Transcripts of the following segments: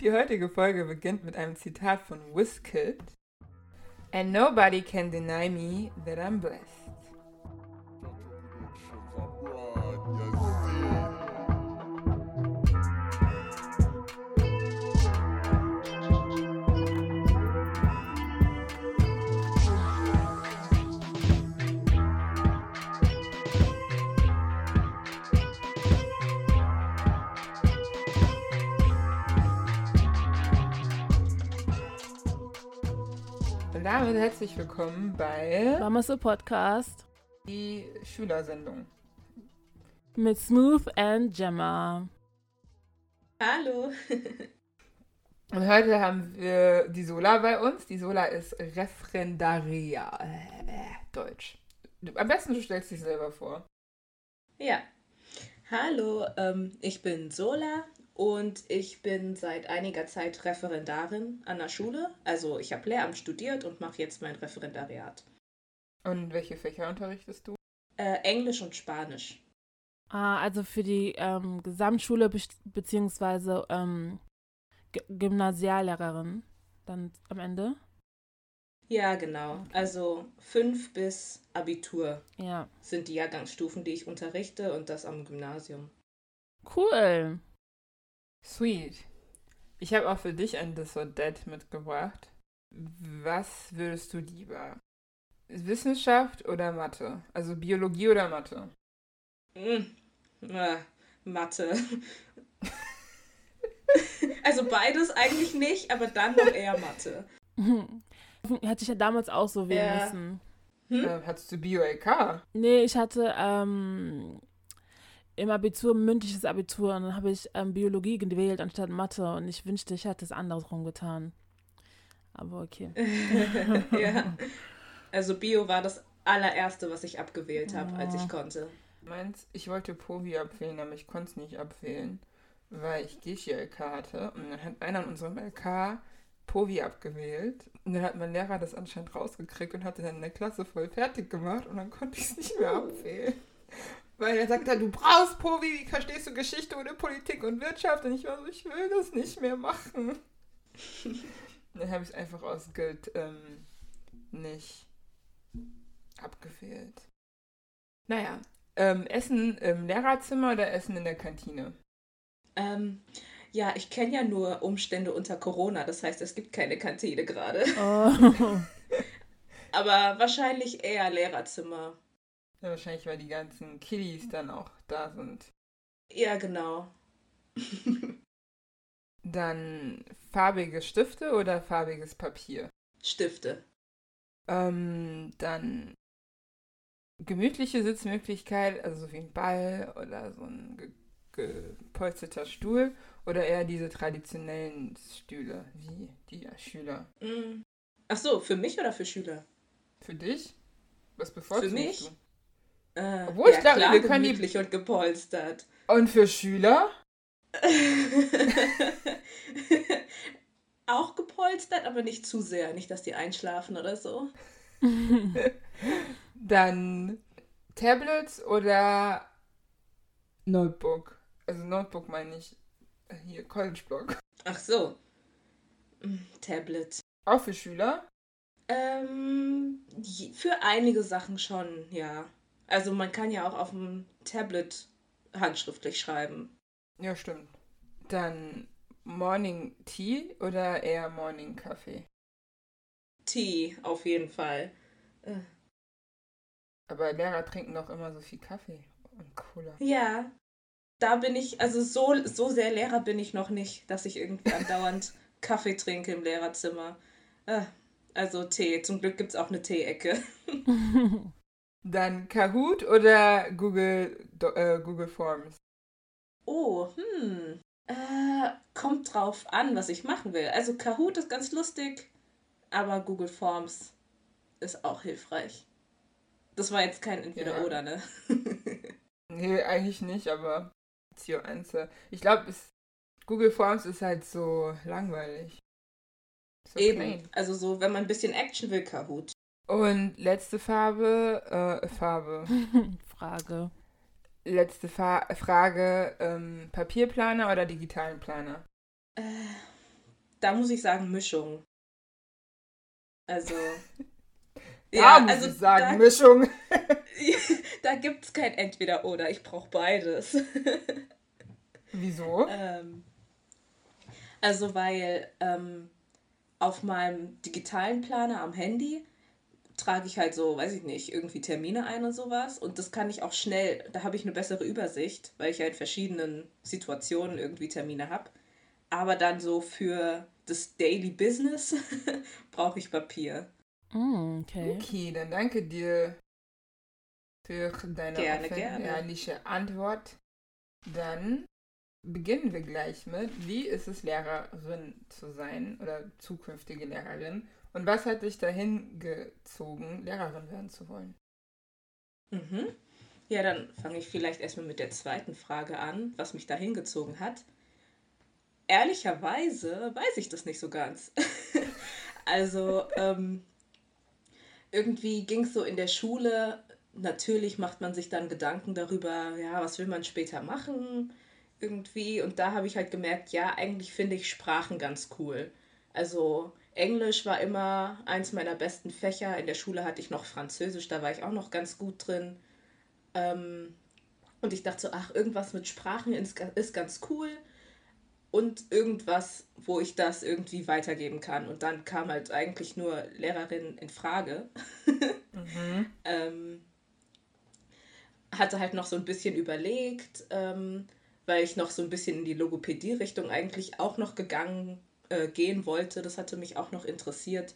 Die heutige Folge beginnt mit einem Zitat von Wizkid. And nobody can deny me that I'm blessed. Damit herzlich willkommen bei Mama so Podcast die Schülersendung. mit Smooth and Gemma. Hallo. Und heute haben wir die Sola bei uns. Die Sola ist Referendaria. Deutsch. Am besten du stellst dich selber vor. Ja. Hallo, ähm, ich bin Sola und ich bin seit einiger Zeit Referendarin an der Schule. Also ich habe Lehramt studiert und mache jetzt mein Referendariat. Und welche Fächer unterrichtest du? Äh, Englisch und Spanisch. Ah, also für die ähm, Gesamtschule be beziehungsweise ähm, Gymnasiallehrerin dann am Ende. Ja, genau. Also fünf bis Abitur Ja. sind die Jahrgangsstufen, die ich unterrichte und das am Gymnasium. Cool. Sweet. Ich habe auch für dich ein That mitgebracht. Was würdest du lieber? Wissenschaft oder Mathe? Also Biologie oder Mathe? Mm. Äh, Mathe. also beides eigentlich nicht, aber dann noch eher Mathe. Hatte ich ja damals auch so wählen Ja. müssen. Hm? Äh, hattest du Bio-LK? Nee, ich hatte ähm, im Abitur ein mündliches Abitur und dann habe ich ähm, Biologie gewählt anstatt Mathe und ich wünschte, ich hätte es andersrum getan. Aber okay. ja. Also Bio war das allererste, was ich abgewählt habe, als Oh. ich konnte. Meins, ich wollte Povi abwählen, aber ich konnte es nicht abwählen, weil ich Geschi-LK hatte. Und dann hat einer in unserem LK Povi abgewählt. Und dann hat mein Lehrer das anscheinend rausgekriegt und hatte dann in der Klasse voll fertig gemacht und dann konnte ich es nicht mehr abwählen. Weil er sagte, du brauchst Povi, wie verstehst du Geschichte ohne Politik und Wirtschaft? Und ich war so, ich will das nicht mehr machen. Dann habe ich es einfach aus Guild ähm, nicht abgewählt. Naja, ähm, Essen im Lehrerzimmer oder Essen in der Kantine? Ähm, ja, ich kenne ja nur Umstände unter Corona, das heißt, es gibt keine Kantine gerade. Oh. Aber wahrscheinlich eher Lehrerzimmer. Ja, wahrscheinlich, weil die ganzen Kiddies dann auch da sind. Ja, genau. Dann farbige Stifte oder farbiges Papier? Stifte. Ähm, dann gemütliche Sitzmöglichkeit, also so wie ein Ball oder so ein ge gepolsterter Stuhl oder eher diese traditionellen Stühle, wie die Schüler. Mm. Ach so, für mich oder für Schüler? Für dich? Was bevorzugst Für mich? du? Äh, Obwohl, ich ja, glaube, klar, wir können die- und gepolstert. Und für Schüler? Auch gepolstert, aber nicht zu sehr. Nicht, dass die einschlafen oder so. Dann Tablets oder Notebook. Also Notebook meine ich äh, hier College Block. Ach so. Mm, Tablet. Auch für Schüler. Ähm, für einige Sachen schon, ja. Also man kann ja auch auf dem Tablet handschriftlich schreiben. Ja, stimmt. Dann Morning Tea oder eher Morning Kaffee. Tee auf jeden Fall. Äh, Aber Lehrer trinken doch immer so viel Kaffee und Cola. Ja, da bin ich, also so, so sehr Lehrer bin ich noch nicht, dass ich irgendwie andauernd Kaffee trinke im Lehrerzimmer. Äh, also Tee. Zum Glück gibt es auch eine Tee-Ecke. Dann Kahoot oder Google, äh, Google Forms. Oh, hm. Äh, kommt drauf an, was ich machen will. Also Kahoot ist ganz lustig, aber Google Forms ist auch hilfreich. Das war jetzt kein Ja. Entweder-Oder, ne? Nee, eigentlich nicht, aber Zio 1. Ich glaube, Google Forms ist halt so langweilig. So Eben. plain. Also so, wenn man ein bisschen Action will, Kahoot. Und letzte Farbe, äh, Farbe. Frage. Letzte Fa Frage, ähm, Papierplaner oder digitalen Planer? Äh, da muss ich sagen, Mischung. Also. Da ja, muss also ich sagen, da, Mischung. da gibt es kein Entweder-Oder. Ich brauche beides. Wieso? Ähm, also, weil ähm, auf meinem digitalen Planer am Handy trage ich halt so, weiß ich nicht, irgendwie Termine ein und sowas. Und das kann ich auch schnell, da habe ich eine bessere Übersicht, weil ich ja in verschiedenen Situationen irgendwie Termine habe. Aber dann so für das Daily Business brauche ich Papier. Mm, okay. Okay, dann danke dir für deine gerne, gerne. ehrliche Antwort. Dann beginnen wir gleich mit, wie ist es, Lehrerin zu sein oder zukünftige Lehrerin? Und was hat dich dahin gezogen, Lehrerin werden zu wollen? Mhm. Ja, dann fange ich vielleicht erstmal mit der zweiten Frage an, was mich dahin gezogen hat. Ehrlicherweise weiß ich das nicht so ganz. also, ähm, irgendwie ging es so in der Schule, natürlich macht man sich dann Gedanken darüber, ja, was will man später machen irgendwie. Und da habe ich halt gemerkt, ja, eigentlich finde ich Sprachen ganz cool. Also Englisch war immer eins meiner besten Fächer. In der Schule hatte ich noch Französisch, da war ich auch noch ganz gut drin. Ähm, und ich dachte so, ach, irgendwas mit Sprachen ist, ganz cool. Und irgendwas, wo ich das irgendwie weitergeben kann. Und dann kam halt eigentlich nur Lehrerin in Frage. mhm. ähm, hatte halt noch so ein bisschen überlegt, ähm, weil ich noch so ein bisschen in die Logopädie-Richtung eigentlich auch noch gegangen äh, gehen wollte. Das hatte mich auch noch interessiert.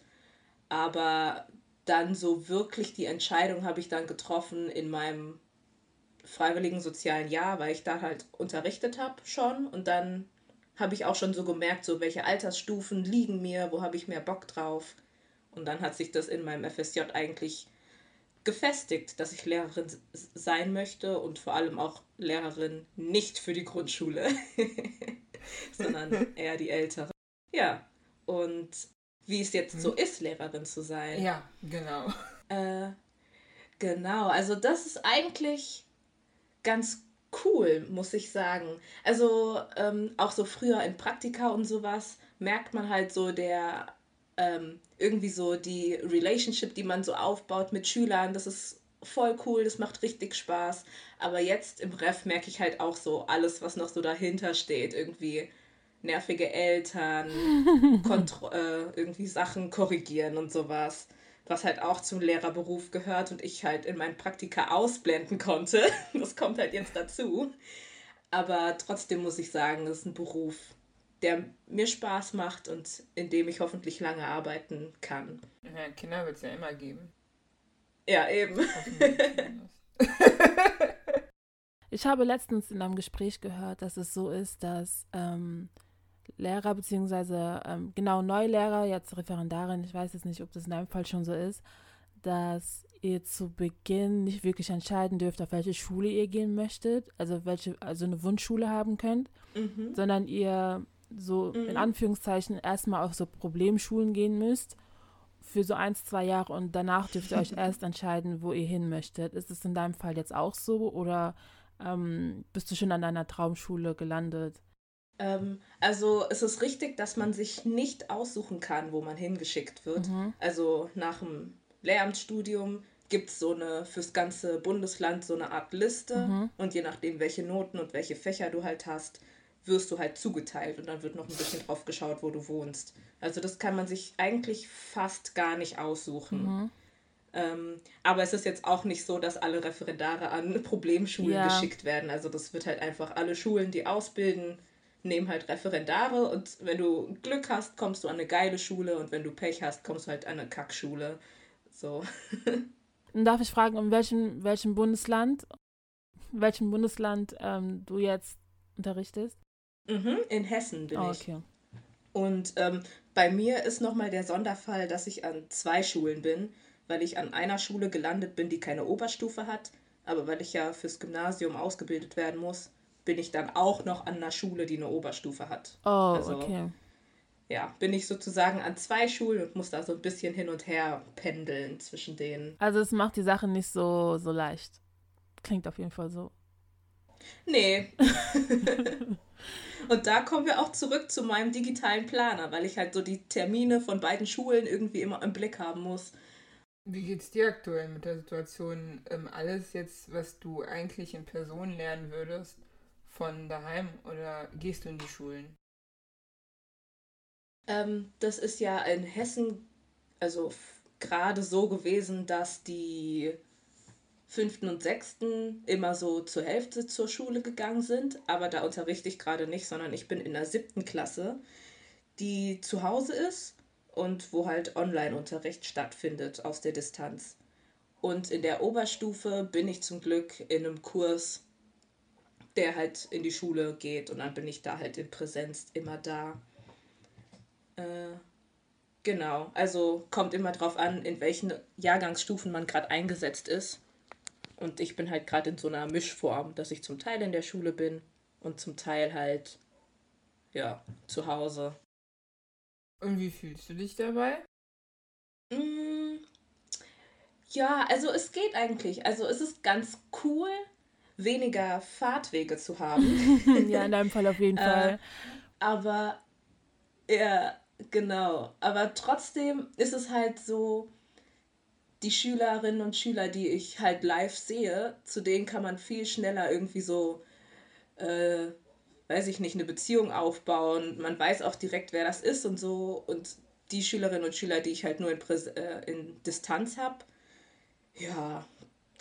Aber dann so wirklich die Entscheidung habe ich dann getroffen in meinem freiwilligen sozialen Jahr, weil ich da halt unterrichtet habe schon und dann habe ich auch schon so gemerkt, so welche Altersstufen liegen mir, wo habe ich mehr Bock drauf. Und dann hat sich das in meinem FSJ eigentlich gefestigt, dass ich Lehrerin sein möchte und vor allem auch Lehrerin nicht für die Grundschule, sondern eher die ältere. Ja, und wie es jetzt hm. so ist, Lehrerin zu sein. Ja, genau. Äh, genau, also das ist eigentlich ganz cool, muss ich sagen. Also ähm, auch so früher in Praktika und sowas merkt man halt so der ähm, irgendwie so die Relationship, die man so aufbaut mit Schülern. Das ist voll cool, das macht richtig Spaß. Aber jetzt im Ref merke ich halt auch so alles, was noch so dahinter steht. Irgendwie nervige Eltern, äh, irgendwie Sachen korrigieren und sowas. Was halt auch zum Lehrerberuf gehört und ich halt in meinen Praktika ausblenden konnte. Das kommt halt jetzt dazu. Aber trotzdem muss ich sagen, es ist ein Beruf, der mir Spaß macht und in dem ich hoffentlich lange arbeiten kann. Ja, Kinder wird es ja immer geben. Ja, eben. ich habe letztens in einem Gespräch gehört, dass es so ist, dass ähm, Lehrer beziehungsweise ähm, genau Neulehrer, jetzt Referendarin, ich weiß jetzt nicht, ob das in deinem Fall schon so ist, dass ihr zu Beginn nicht wirklich entscheiden dürft, auf welche Schule ihr gehen möchtet, also welche, also eine Wunschschule haben könnt, mhm. sondern ihr so mhm. in Anführungszeichen erstmal auf so Problemschulen gehen müsst für so ein, zwei Jahre und danach dürft ihr euch erst entscheiden, wo ihr hin möchtet. Ist es in deinem Fall jetzt auch so oder ähm, bist du schon an deiner Traumschule gelandet? Ähm, also es ist richtig, dass man sich nicht aussuchen kann, wo man hingeschickt wird. Mhm. Also nach dem Lehramtsstudium gibt es so eine fürs ganze Bundesland so eine Art Liste mhm. und je nachdem, welche Noten und welche Fächer du halt hast, wirst du halt zugeteilt und dann wird noch ein bisschen drauf geschaut, wo du wohnst. Also das kann man sich eigentlich fast gar nicht aussuchen. Mhm. Ähm, aber es ist jetzt auch nicht so, dass alle Referendare an Problemschulen ja. geschickt werden. Also das wird halt einfach alle Schulen, die ausbilden, nehmen halt Referendare und wenn du Glück hast, kommst du an eine geile Schule und wenn du Pech hast, kommst du halt an eine Kackschule. So. Darf ich fragen, in welchem, welchem Bundesland, welchem Bundesland ähm, du jetzt unterrichtest? Mhm, in Hessen bin oh, okay. ich. Und ähm, bei mir ist nochmal der Sonderfall, dass ich an zwei Schulen bin, weil ich an einer Schule gelandet bin, die keine Oberstufe hat, aber weil ich ja fürs Gymnasium ausgebildet werden muss, bin ich dann auch noch an einer Schule, die eine Oberstufe hat. Oh, also, okay. Ja, bin ich sozusagen an zwei Schulen und muss da so ein bisschen hin und her pendeln zwischen denen. Also es macht die Sache nicht so, so leicht. Klingt auf jeden Fall so. Nee. Und da kommen wir auch zurück zu meinem digitalen Planer, weil ich halt so die Termine von beiden Schulen irgendwie immer im Blick haben muss. Wie geht's dir aktuell mit der Situation? Ähm, alles jetzt, was du eigentlich in Person lernen würdest, von daheim oder gehst du in die Schulen? Ähm, das ist ja in Hessen, also gerade so gewesen, dass die fünften und sechsten immer so zur Hälfte zur Schule gegangen sind, aber da unterrichte ich gerade nicht, sondern ich bin in der siebten Klasse, die zu Hause ist und wo halt Online-Unterricht stattfindet aus der Distanz. Und in der Oberstufe bin ich zum Glück in einem Kurs, der halt in die Schule geht und dann bin ich da halt in Präsenz immer da. Äh, genau, also kommt immer drauf an, in welchen Jahrgangsstufen man gerade eingesetzt ist. Und ich bin halt gerade in so einer Mischform, dass ich zum Teil in der Schule bin und zum Teil halt, ja, zu Hause. Und wie fühlst du dich dabei? Mm, ja, also es geht eigentlich. Also es ist ganz cool, weniger Fahrtwege zu haben. ja, in deinem Fall auf jeden Fall. Äh, aber, ja, genau. Aber trotzdem ist es halt so, die Schülerinnen und Schüler, die ich halt live sehe, zu denen kann man viel schneller irgendwie so, äh, weiß ich nicht, eine Beziehung aufbauen. Man weiß auch direkt, wer das ist und so. Und die Schülerinnen und Schüler, die ich halt nur in, Präs äh, in Distanz habe, ja,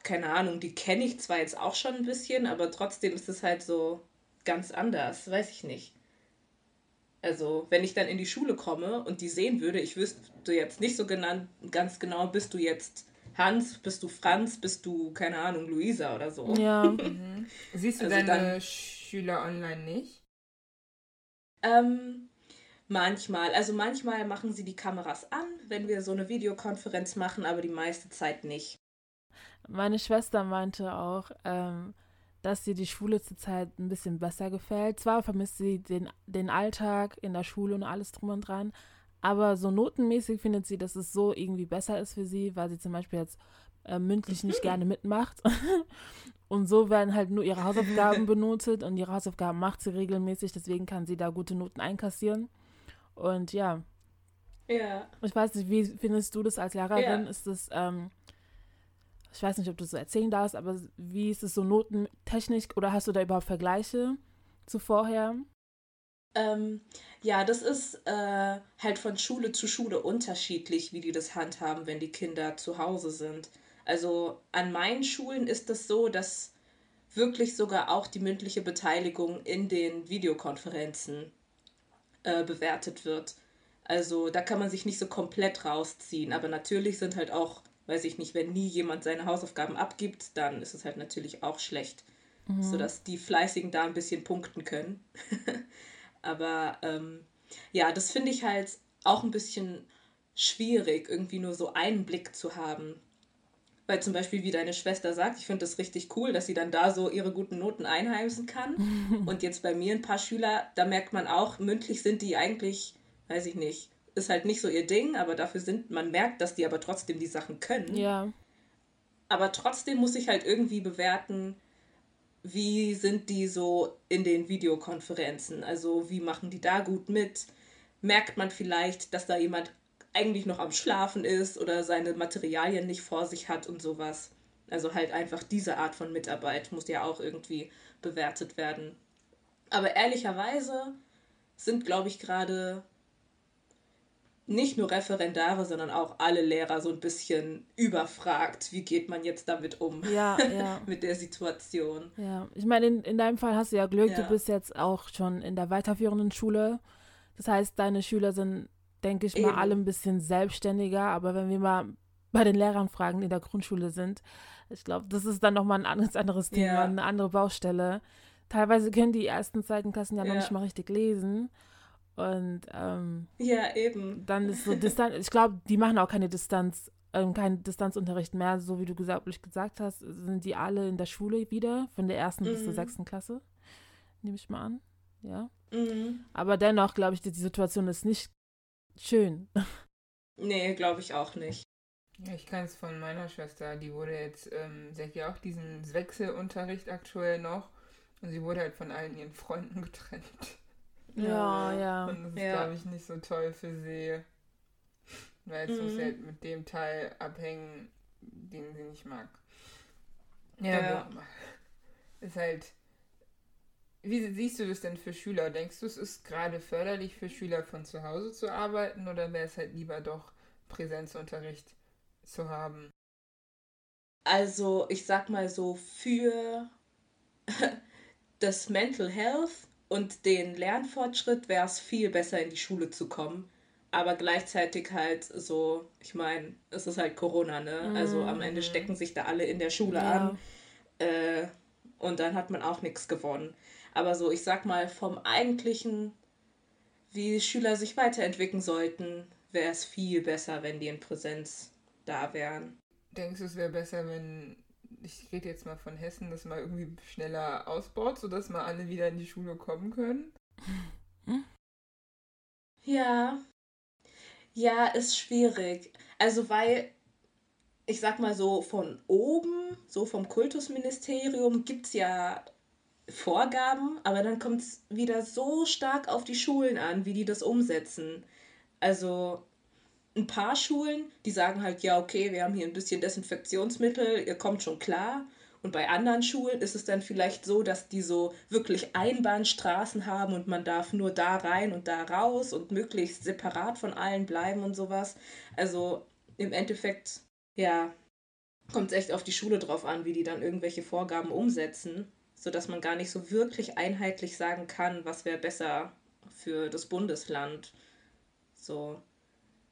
keine Ahnung, die kenne ich zwar jetzt auch schon ein bisschen, aber trotzdem ist es halt so ganz anders, weiß ich nicht. Also, wenn ich dann in die Schule komme und die sehen würde, ich wüsste jetzt nicht so genannt, ganz genau, bist du jetzt Hans, bist du Franz, bist du, keine Ahnung, Luisa oder so. Ja. Mhm. Siehst du also deine dann, Schüler online nicht? Ähm, manchmal. Also manchmal machen sie die Kameras an, wenn wir so eine Videokonferenz machen, aber die meiste Zeit nicht. Meine Schwester meinte auch, ähm, dass sie die Schule zurzeit ein bisschen besser gefällt. Zwar vermisst sie den, den Alltag in der Schule und alles drum und dran, aber so notenmäßig findet sie, dass es so irgendwie besser ist für sie, weil sie zum Beispiel jetzt äh, mündlich nicht gerne mitmacht. und so werden halt nur ihre Hausaufgaben benotet und ihre Hausaufgaben macht sie regelmäßig, deswegen kann sie da gute Noten einkassieren. Und ja. Ja. Ich weiß nicht, wie findest du das als Lehrerin? Ja. Ist das ähm, ich weiß nicht, ob du so erzählen darfst, aber wie ist es so notentechnisch oder hast du da überhaupt Vergleiche zu vorher? Ähm, ja, das ist äh, halt von Schule zu Schule unterschiedlich, wie die das handhaben, wenn die Kinder zu Hause sind. Also an meinen Schulen ist das so, dass wirklich sogar auch die mündliche Beteiligung in den Videokonferenzen äh, bewertet wird. Also da kann man sich nicht so komplett rausziehen, aber natürlich sind halt auch weiß ich nicht, wenn nie jemand seine Hausaufgaben abgibt, dann ist es halt natürlich auch schlecht. Mhm. Sodass die Fleißigen da ein bisschen punkten können. Aber ähm, ja, das finde ich halt auch ein bisschen schwierig, irgendwie nur so einen Blick zu haben. Weil zum Beispiel, wie deine Schwester sagt, ich finde das richtig cool, dass sie dann da so ihre guten Noten einheimsen kann. Und jetzt bei mir ein paar Schüler, da merkt man auch, mündlich sind die eigentlich, weiß ich nicht, ist halt nicht so ihr Ding, aber dafür sind, man merkt, dass die aber trotzdem die Sachen können. Ja. Aber trotzdem muss ich halt irgendwie bewerten, wie sind die so in den Videokonferenzen? Also wie machen die da gut mit? Merkt man vielleicht, dass da jemand eigentlich noch am Schlafen ist oder seine Materialien nicht vor sich hat und sowas. Also halt einfach diese Art von Mitarbeit muss ja auch irgendwie bewertet werden. Aber ehrlicherweise sind, glaube ich, gerade nicht nur Referendare, sondern auch alle Lehrer so ein bisschen überfragt, wie geht man jetzt damit um, ja, ja. mit der Situation. Ja, ich meine, in, in deinem Fall hast du ja Glück, ja. du bist jetzt auch schon in der weiterführenden Schule. Das heißt, deine Schüler sind, denke ich mal, Eben. alle ein bisschen selbstständiger, aber wenn wir mal bei den Lehrern fragen, die in der Grundschule sind, ich glaube, das ist dann nochmal ein ganz anderes Thema, eine andere Baustelle. Teilweise können die ersten, zweiten Klassen ja noch nicht mal richtig lesen. Und ähm, ja, eben. Dann ist so Distanz, ich glaube, die machen auch keine Distanz, ähm, keinen Distanzunterricht mehr, so wie du gesagt, gesagt hast, sind die alle in der Schule wieder, von der ersten mhm. bis zur mhm. sechsten Klasse. Nehme ich mal an. Ja. Mhm. Aber dennoch, glaube ich, die, die Situation ist nicht schön. Nee, glaube ich auch nicht. Ja, ich kann es von meiner Schwester, die wurde jetzt, ähm, sie hat ja auch diesen Wechselunterricht aktuell noch Und sie wurde halt von allen ihren Freunden getrennt. Ja, ja. Und das ist, Ja. glaube ich, nicht so toll für sie. Weil jetzt muss Mhm. sie halt mit dem Teil abhängen, den sie nicht mag. Ja, Ja. Ist halt. Wie siehst du das denn für Schüler? Denkst du, es ist gerade förderlich für Schüler von zu Hause zu arbeiten oder wäre es halt lieber doch Präsenzunterricht zu haben? Also, ich sag mal so, für das Mental Health und den Lernfortschritt wäre es viel besser, in die Schule zu kommen. Aber gleichzeitig halt so, ich meine, es ist halt Corona, ne? Also am Ende Mhm. stecken sich da alle in der Schule Ja. an. Äh, und dann hat man auch nichts gewonnen. Aber so, ich sag mal, vom eigentlichen, wie Schüler sich weiterentwickeln sollten, wäre es viel besser, wenn die in Präsenz da wären. Denkst du, es wäre besser, wenn, ich rede jetzt mal von Hessen, das mal irgendwie schneller ausbaut, sodass mal alle wieder in die Schule kommen können? Ja. Ja, ist schwierig. Also, weil, ich sag mal so, von oben, so vom Kultusministerium, gibt es ja Vorgaben, aber dann kommt es wieder so stark auf die Schulen an, wie die das umsetzen. Also, ein paar Schulen, die sagen halt, ja, okay, wir haben hier ein bisschen Desinfektionsmittel, ihr kommt schon klar. Und bei anderen Schulen ist es dann vielleicht so, dass die so wirklich Einbahnstraßen haben und man darf nur da rein und da raus und möglichst separat von allen bleiben und sowas. Also im Endeffekt, ja, kommt es echt auf die Schule drauf an, wie die dann irgendwelche Vorgaben umsetzen, sodass man gar nicht so wirklich einheitlich sagen kann, was wäre besser für das Bundesland. So.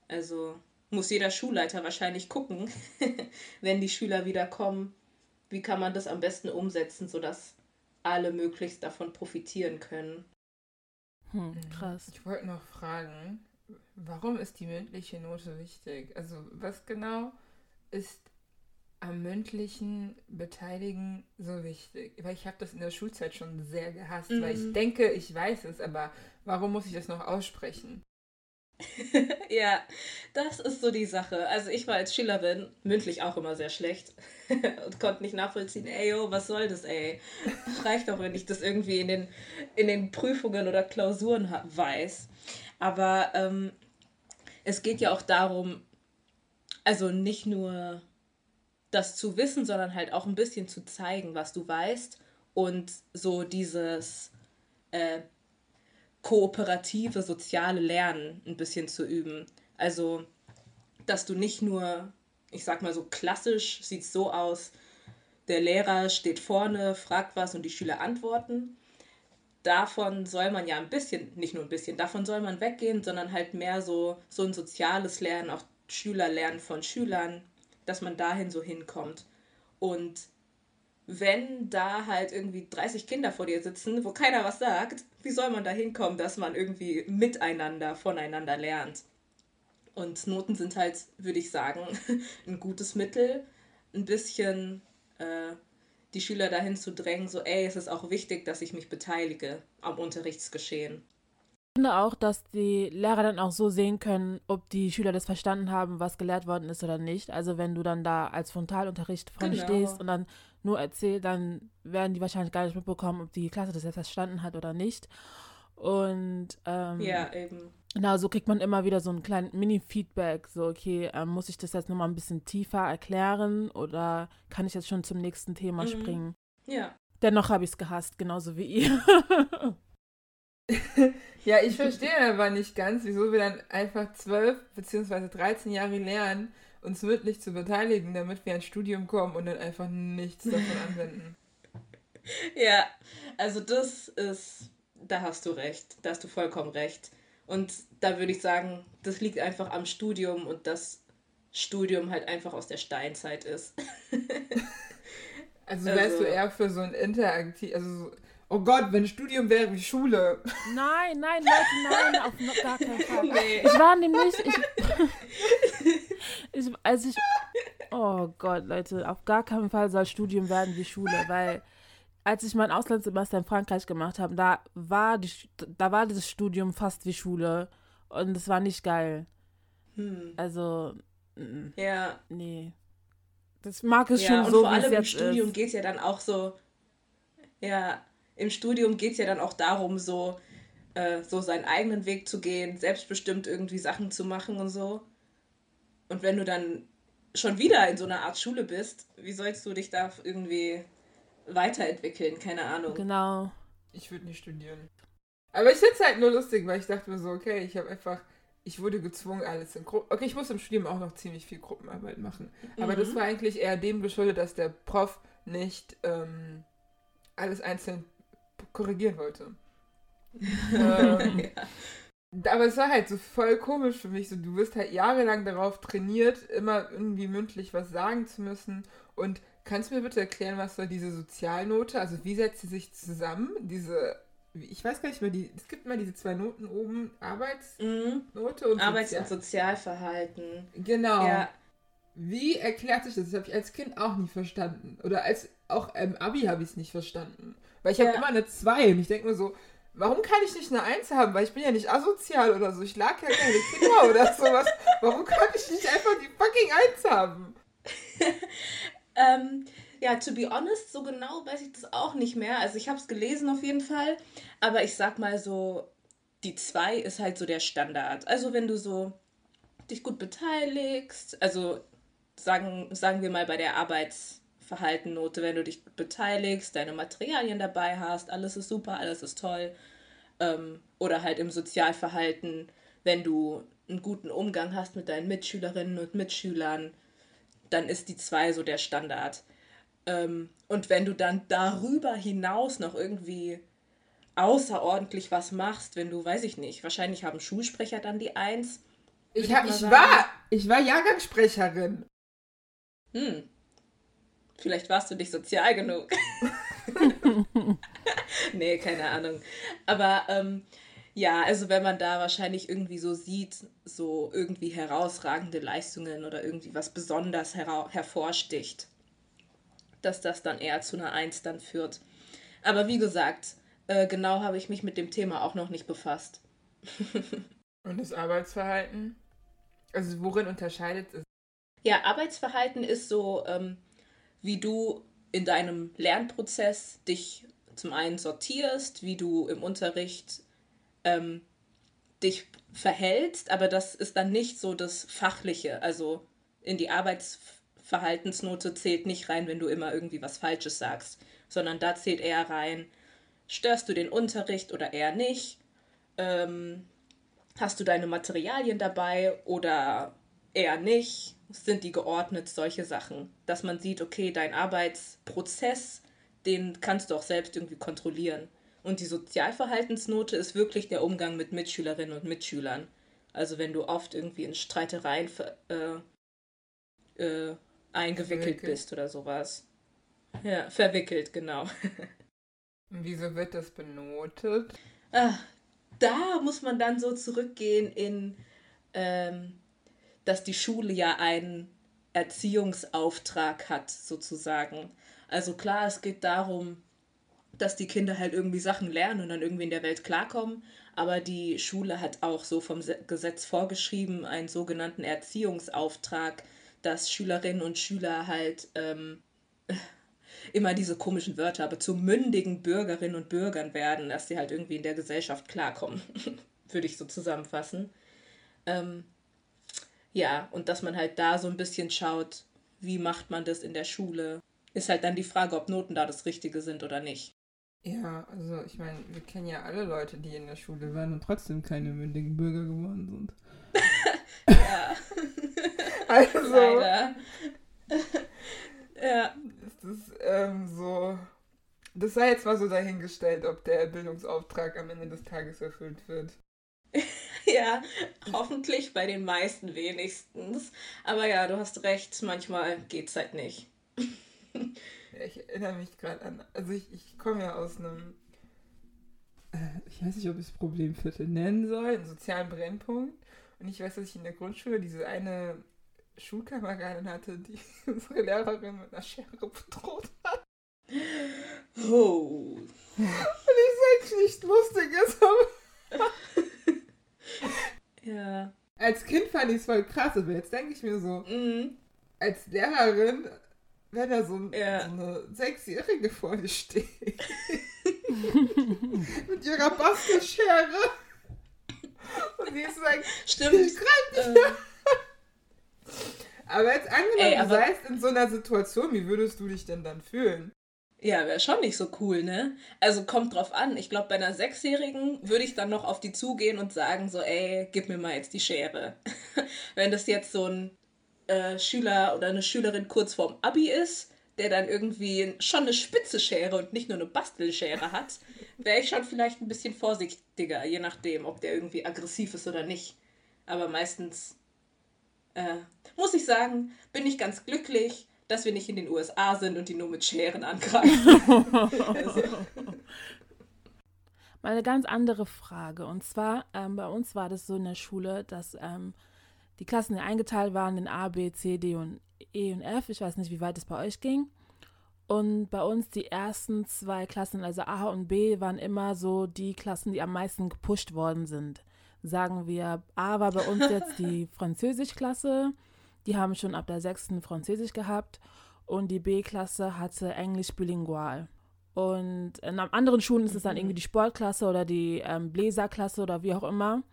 Also muss jeder Schulleiter wahrscheinlich gucken, wenn die Schüler wieder kommen, wie kann man das am besten umsetzen, sodass alle möglichst davon profitieren können. Hm, krass. Ich wollte noch fragen, warum ist die mündliche Note wichtig? Also was genau ist am mündlichen Beteiligen so wichtig? Weil ich habe das in der Schulzeit schon sehr gehasst, weil ich Mhm. denke, ich weiß es, aber warum muss ich das noch aussprechen? ja, das ist so die Sache. Also ich war als Schülerin mündlich auch immer sehr schlecht und konnte nicht nachvollziehen, ey, yo, was soll das, ey? Reicht doch, wenn ich das irgendwie in den, in den Prüfungen oder Klausuren weiß. Aber ähm, es geht ja auch darum, also nicht nur das zu wissen, sondern halt auch ein bisschen zu zeigen, was du weißt und so dieses äh, kooperative soziale Lernen ein bisschen zu üben. Also, dass du nicht nur, ich sag mal so klassisch, sieht so aus, der Lehrer steht vorne, fragt was und die Schüler antworten. Davon soll man ja ein bisschen, nicht nur ein bisschen, davon soll man weggehen, sondern halt mehr so, so ein soziales Lernen, auch Schüler lernen von Schülern, dass man dahin so hinkommt. Und wenn da halt irgendwie 30 Kinder vor dir sitzen, wo keiner was sagt, wie soll man da hinkommen, dass man irgendwie miteinander, voneinander lernt? Und Noten sind halt, würde ich sagen, ein gutes Mittel, ein bisschen äh, die Schüler dahin zu drängen, so, ey, es ist auch wichtig, dass ich mich beteilige am Unterrichtsgeschehen. Ich finde auch, dass die Lehrer dann auch so sehen können, ob die Schüler das verstanden haben, was gelehrt worden ist oder nicht. Also wenn du dann da als Frontalunterricht vorne Genau. stehst und dann nur erzählst, dann werden die wahrscheinlich gar nicht mitbekommen, ob die Klasse das jetzt verstanden hat oder nicht. Und ähm, Ja, eben. genau, so kriegt man immer wieder so einen kleinen Mini-Feedback. So, okay, ähm, muss ich das jetzt nochmal ein bisschen tiefer erklären oder kann ich jetzt schon zum nächsten Thema Mhm. springen? Ja. Dennoch habe ich es gehasst, genauso wie ihr. Ja, ich verstehe aber nicht ganz, wieso wir dann einfach 12 bzw. 13 Jahre lernen, uns mündlich zu beteiligen, damit wir ins Studium kommen und dann einfach nichts davon anwenden. Ja, also das ist, da hast du recht, da hast du vollkommen recht. Und da würde ich sagen, das liegt einfach am Studium und das Studium halt einfach aus der Steinzeit ist. Also wärst Also- du eher für so ein interaktiv, also so, oh Gott, wenn Studium wäre wie Schule. nein, nein, Leute, nein, auf gar keinen Fall. Nee. Ich war nämlich, ich, ich, als ich, oh Gott, Leute, auf gar keinen Fall soll Studium werden wie Schule, weil als ich mein Auslandssemester in Frankreich gemacht habe, da war die, da war das Studium fast wie Schule und es war nicht geil. Hm. Also, mm, Ja, nee. Das mag es ja schon und so, vor allem im Studium geht es ja dann auch so, ja, im Studium geht es ja dann auch darum, so, äh, so seinen eigenen Weg zu gehen, selbstbestimmt irgendwie Sachen zu machen und so. Und wenn du dann schon wieder in so einer Art Schule bist, wie sollst du dich da irgendwie weiterentwickeln? Keine Ahnung. Genau. Ich würde nicht studieren. Aber ich finde es halt nur lustig, weil ich dachte mir so, okay, ich habe einfach, ich wurde gezwungen, alles in Gruppen. Okay, ich muss im Studium auch noch ziemlich viel Gruppenarbeit machen. Aber das Mhm. war eigentlich eher dem geschuldet, dass der Prof nicht ähm, alles einzeln korrigieren wollte. ähm, ja. Aber es war halt so voll komisch für mich. So, du wirst halt jahrelang darauf trainiert, immer irgendwie mündlich was sagen zu müssen. Und kannst du mir bitte erklären, was soll diese Sozialnote, also wie setzt sie sich zusammen? Diese, ich weiß gar nicht mehr, die, es gibt mal diese zwei Noten oben, Arbeitsnote Mhm. und Arbeits- Sozial- und Sozialverhalten. Genau. Ja, Wie erklärt sich das? Das habe ich als Kind auch nie verstanden. Oder als auch im Abi habe ich es nicht verstanden. Weil ich habe Ja. immer eine 2 und ich denke mir so, warum kann ich nicht eine 1 haben? Weil ich bin ja nicht asozial oder so. Ich lag ja keine Kinder oder sowas. Warum kann ich nicht einfach die fucking 1 haben? Ähm, ja, to be honest, so genau weiß ich das auch nicht mehr. Also ich habe es gelesen auf jeden Fall, aber ich sag mal so, die 2 ist halt so der Standard. Also wenn du so dich gut beteiligst, also sagen, sagen wir mal bei der Arbeitsverhaltennote, wenn du dich beteiligst, deine Materialien dabei hast, alles ist super, alles ist toll. Ähm, oder halt im Sozialverhalten, wenn du einen guten Umgang hast mit deinen Mitschülerinnen und Mitschülern, dann ist die 2 so der Standard. Ähm, und wenn du dann darüber hinaus noch irgendwie außerordentlich was machst, wenn du, weiß ich nicht, wahrscheinlich haben Schulsprecher dann die 1. Ich, hab, ich ich, war, ich war Jahrgangssprecherin. Hm. Vielleicht warst du nicht sozial genug. nee, keine Ahnung. Aber ähm, ja, also wenn man da wahrscheinlich irgendwie so sieht, so irgendwie herausragende Leistungen oder irgendwie was besonders hervorsticht, dass das dann eher zu einer Eins dann führt. Aber wie gesagt, äh, genau habe ich mich mit dem Thema auch noch nicht befasst. Und das Arbeitsverhalten? Also worin unterscheidet es? Ja, Arbeitsverhalten ist so, ähm, wie du in deinem Lernprozess dich zum einen sortierst, wie du im Unterricht ähm, dich verhältst, aber das ist dann nicht so das Fachliche. Also in die Arbeitsverhaltensnote zählt nicht rein, wenn du immer irgendwie was Falsches sagst, sondern da zählt eher rein, störst du den Unterricht oder eher nicht? Ähm, hast du deine Materialien dabei oder eher nicht? Sind die geordnet? Solche Sachen. Dass man sieht, okay, dein Arbeitsprozess, den kannst du auch selbst irgendwie kontrollieren. Und die Sozialverhaltensnote ist wirklich der Umgang mit Mitschülerinnen und Mitschülern. Also wenn du oft irgendwie in Streitereien äh, äh, eingewickelt Verwickelt. bist oder sowas. Ja, verwickelt, genau. Wieso wird das benotet? Ah, da muss man dann so zurückgehen in, ähm, dass die Schule ja einen Erziehungsauftrag hat, sozusagen. Also klar, es geht darum, dass die Kinder halt irgendwie Sachen lernen und dann irgendwie in der Welt klarkommen, aber die Schule hat auch so vom Se- Gesetz vorgeschrieben, einen sogenannten Erziehungsauftrag, dass Schülerinnen und Schüler halt ähm, immer diese komischen Wörter, aber zu mündigen Bürgerinnen und Bürgern werden, dass sie halt irgendwie in der Gesellschaft klarkommen, würde ich so zusammenfassen. Ähm, ja, und dass man halt da so ein bisschen schaut, wie macht man das in der Schule, ist halt dann die Frage, ob Noten da das Richtige sind oder nicht. Ja, also ich meine, wir kennen ja alle Leute, die in der Schule waren und trotzdem keine mündigen Bürger geworden sind. Ja, Also leider. ja, ist das ähm, so. Das sei jetzt mal so dahingestellt, ob der Bildungsauftrag am Ende des Tages erfüllt wird. Ja, hoffentlich bei den meisten wenigstens. Aber ja, du hast recht, manchmal geht's halt nicht. Ja, ich erinnere mich gerade an. Also ich, ich komme ja aus einem. Äh, ich weiß nicht, ob ich es Problemviertel nennen soll, einen sozialen Brennpunkt. Und ich weiß, dass ich in der Grundschule diese eine Schulkameradin hatte, die unsere Lehrerin mit einer Schere bedroht hat. Oh. Und ich sag nicht lustig ist, aber Ja. als Kind fand ich es voll krass. Aber jetzt denke ich mir so, Mhm. als Lehrerin, wenn da so, ein, Ja. so eine Sechsjährige vor dir steht. Mit ihrer Bastelschere. Und sie ist like, Stimmt. Äh, aber jetzt angenommen, Ey, du aber- seist in so einer Situation, wie würdest du dich denn dann fühlen? Ja, wäre schon nicht so cool, ne? Also kommt drauf an. Ich glaube, bei einer Sechsjährigen würde ich dann noch auf die zugehen und sagen so, ey, gib mir mal jetzt die Schere. Wenn das jetzt so ein äh, Schüler oder eine Schülerin kurz vorm Abi ist, der dann irgendwie schon eine spitze Schere und nicht nur eine Bastelschere hat, wäre ich schon vielleicht ein bisschen vorsichtiger, je nachdem, ob der irgendwie aggressiv ist oder nicht. Aber meistens, äh, muss ich sagen, bin ich ganz glücklich, dass wir nicht in den USA sind und die nur mit Scheren angreifen. also, Mal eine ganz andere Frage. Und zwar, ähm, bei uns war das so in der Schule, dass ähm, die Klassen ja eingeteilt waren in A, B, C, D und E und F. Ich weiß nicht, wie weit es bei euch ging. Und bei uns die ersten zwei Klassen, also A und B, waren immer so die Klassen, die am meisten gepusht worden sind. Sagen wir, A war bei uns jetzt die Französischklasse. Die haben schon ab der sechsten Französisch gehabt. Und die B-Klasse hatte Englisch bilingual. Und in anderen Schulen ist es dann irgendwie die Sportklasse oder die ähm, Bläserklasse oder wie auch immer.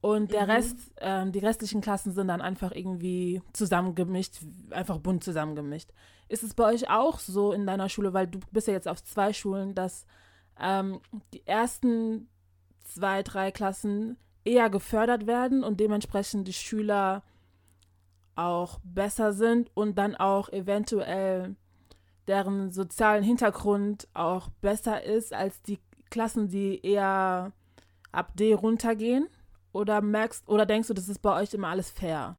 Und der Mhm. Rest, ähm, die restlichen Klassen sind dann einfach irgendwie zusammengemischt, einfach bunt zusammengemischt. Ist es bei euch auch so in deiner Schule, weil du bist ja jetzt auf zwei Schulen, dass ähm, die ersten zwei, drei Klassen eher gefördert werden und dementsprechend die Schüler auch besser sind und dann auch eventuell deren sozialen Hintergrund auch besser ist als die Klassen, die eher ab D runtergehen? Oder merkst oder denkst du, das ist bei euch immer alles fair?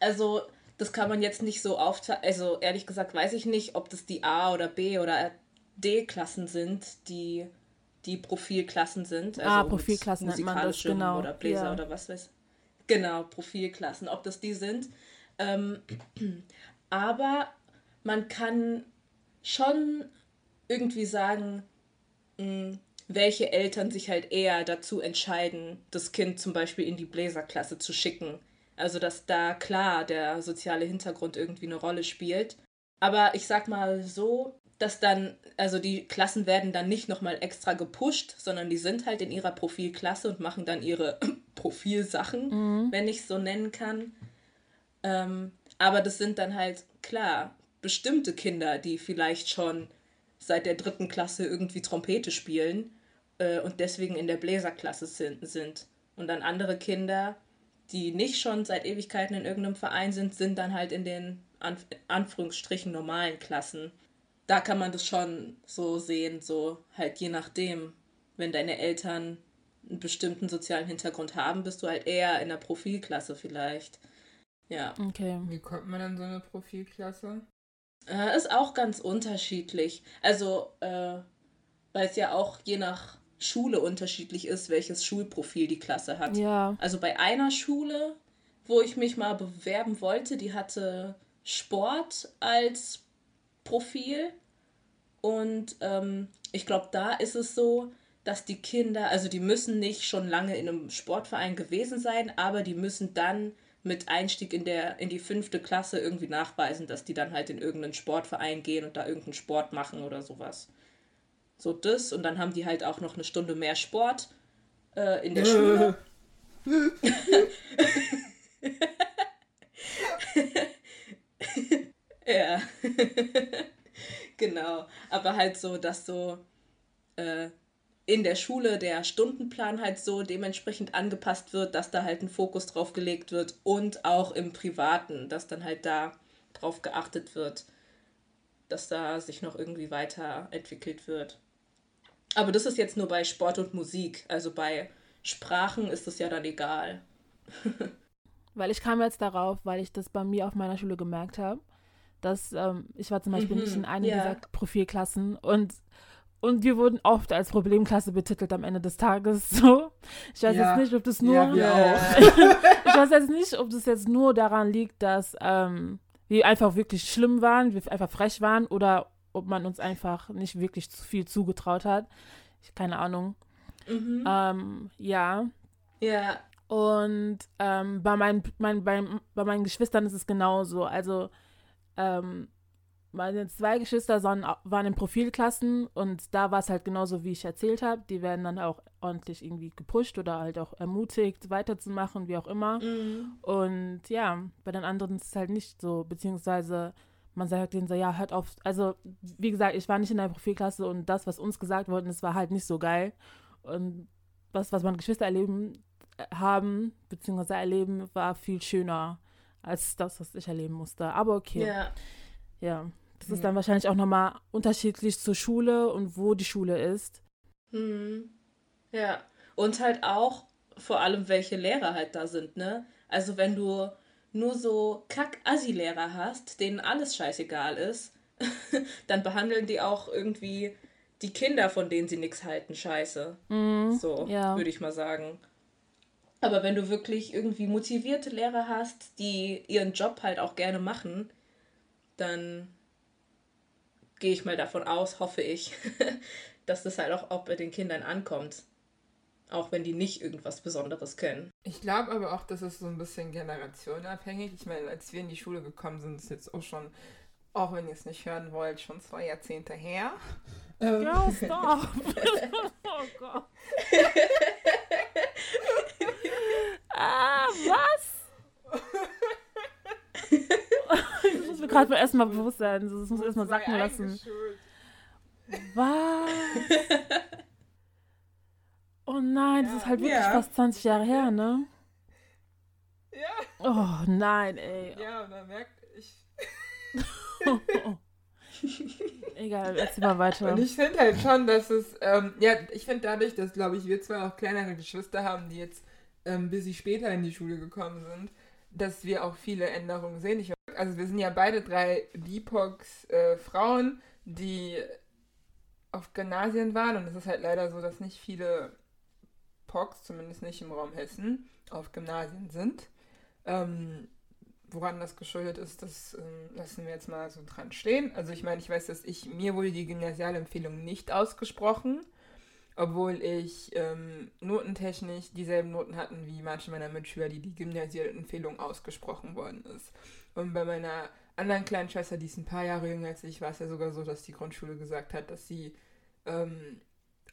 also, das kann man jetzt nicht so aufteilen. Also, ehrlich gesagt, weiß ich nicht, ob das die A- oder B- oder D-Klassen sind, die die Profilklassen sind. Also Ah, Profilklassen nennt man das, genau, Oder Bläser ja. oder was weiß Genau, Profilklassen, ob das die sind. Ähm, aber man kann schon irgendwie sagen, mh, welche Eltern sich halt eher dazu entscheiden, das Kind zum Beispiel in die Bläserklasse zu schicken. Also, dass da klar der soziale Hintergrund irgendwie eine Rolle spielt. Aber ich sag mal so, dass dann, also die Klassen werden dann nicht nochmal extra gepusht, sondern die sind halt in ihrer Profilklasse und machen dann ihre Profilsachen, wenn ich es so nennen kann. Ähm, aber das sind dann halt, klar, bestimmte Kinder, die vielleicht schon seit der dritten Klasse irgendwie Trompete spielen äh, und deswegen in der Bläserklasse sind. Und dann andere Kinder, die nicht schon seit Ewigkeiten in irgendeinem Verein sind, sind dann halt in den Anf Anführungsstrichen normalen Klassen. Da kann man das schon so sehen, so halt je nachdem. Wenn deine Eltern einen bestimmten sozialen Hintergrund haben, bist du halt eher in der Profilklasse vielleicht. Ja. Okay. Wie kommt man in so eine Profilklasse? Äh, ist auch ganz unterschiedlich. Also, äh, weil es ja auch je nach Schule unterschiedlich ist, welches Schulprofil die Klasse hat. Ja. Also bei einer Schule, wo ich mich mal bewerben wollte, die hatte Sport als Profil. Und ähm, ich glaube, da ist es so, dass die Kinder, also die müssen nicht schon lange in einem Sportverein gewesen sein, aber die müssen dann mit Einstieg in, der, in die fünfte Klasse irgendwie nachweisen, dass die dann halt in irgendeinen Sportverein gehen und da irgendeinen Sport machen oder sowas. So das und dann haben die halt auch noch eine Stunde mehr Sport äh, in der Schule. Ja. genau. Aber halt so, dass so äh, in der Schule der Stundenplan halt so dementsprechend angepasst wird, dass da halt ein Fokus drauf gelegt wird und auch im Privaten, dass dann halt da drauf geachtet wird, dass da sich noch irgendwie weiterentwickelt wird. Aber das ist jetzt nur bei Sport und Musik. Also bei Sprachen ist es ja dann egal. Weil ich kam jetzt darauf, weil ich das bei mir auf meiner Schule gemerkt habe, dass ähm, ich war zum Beispiel Mhm, nicht in einer ja. dieser Profilklassen und und wir wurden oft als Problemklasse betitelt am Ende des Tages. So, ich weiß Ja. jetzt nicht, ob das nur Ja, ich weiß jetzt nicht, ob das jetzt nur daran liegt, dass ähm, wir einfach wirklich schlimm waren, wir einfach frech waren oder ob man uns einfach nicht wirklich zu viel zugetraut hat. Ich, keine Ahnung. Mhm. Ähm, ja, Ja, und ähm, bei, meinen, mein, bei, bei meinen Geschwistern ist es genauso. Also ähm, meine zwei Geschwister waren in Profilklassen und da war es halt genauso, wie ich erzählt habe. Die werden dann auch ordentlich irgendwie gepusht oder halt auch ermutigt, weiterzumachen, wie auch immer. Mhm. Und ja, bei den anderen ist es halt nicht so, beziehungsweise man sagt denen so, ja, hört auf. Also, wie gesagt, ich war nicht in der Profilklasse und das, was uns gesagt worden ist, war halt nicht so geil. Und was, was meine Geschwister erleben äh, haben, beziehungsweise erleben, war viel schöner als das, was ich erleben musste. Aber okay. Ja. Ja. Das ist dann wahrscheinlich auch nochmal unterschiedlich zur Schule und wo die Schule ist. Mhm. Ja. Und halt auch vor allem, welche Lehrer halt da sind, ne? Also wenn du nur so Kack-Assi-Lehrer hast, denen alles scheißegal ist, dann behandeln die auch irgendwie die Kinder, von denen sie nichts halten, scheiße. Mhm, so, ja. würde ich mal sagen. Aber wenn du wirklich irgendwie motivierte Lehrer hast, die ihren Job halt auch gerne machen, dann gehe ich mal davon aus, hoffe ich, dass das halt auch, auch bei den Kindern ankommt. Auch wenn die nicht irgendwas Besonderes können. Ich glaube aber auch, dass es so ein bisschen generationenabhängig. Ich meine, als wir in die Schule gekommen sind, ist jetzt auch schon, auch wenn ihr es nicht hören wollt, schon zwei Jahrzehnte her. Ähm. Ja, stop. oh Gott. ah, was? das muss mir gerade erstmal bewusst sein. Das muss erstmal sacken lassen. Was? Oh nein, das ist halt wirklich ja. fast 20 Jahre her, ne? Ja. Oh nein, ey. Ja, und dann merkt ich. Egal, erzähl mal weiter. Und ich finde halt schon, dass es, ähm, ja, ich finde dadurch, dass, glaube ich, wir zwei auch kleinere Geschwister haben, die jetzt ähm, bis sie später in die Schule gekommen sind, dass wir auch viele Änderungen sehen. Ich, also wir sind ja beide drei BIPOX äh, die auf Gymnasien waren und es ist halt leider so, dass nicht viele POCs, zumindest nicht im Raum Hessen, auf Gymnasien sind. Ähm, woran das geschuldet ist, das ähm, lassen wir jetzt mal so dran stehen. Also ich meine, ich weiß, dass ich, mir wurde die Gymnasialempfehlung nicht ausgesprochen, obwohl ich ähm, notentechnisch dieselben Noten hatten wie manche meiner Mitschüler, die die Gymnasialempfehlung ausgesprochen worden ist. Und bei meiner anderen kleinen Schwester, die ist ein paar Jahre jünger als ich, war es ja sogar so, dass die Grundschule gesagt hat, dass sie ähm,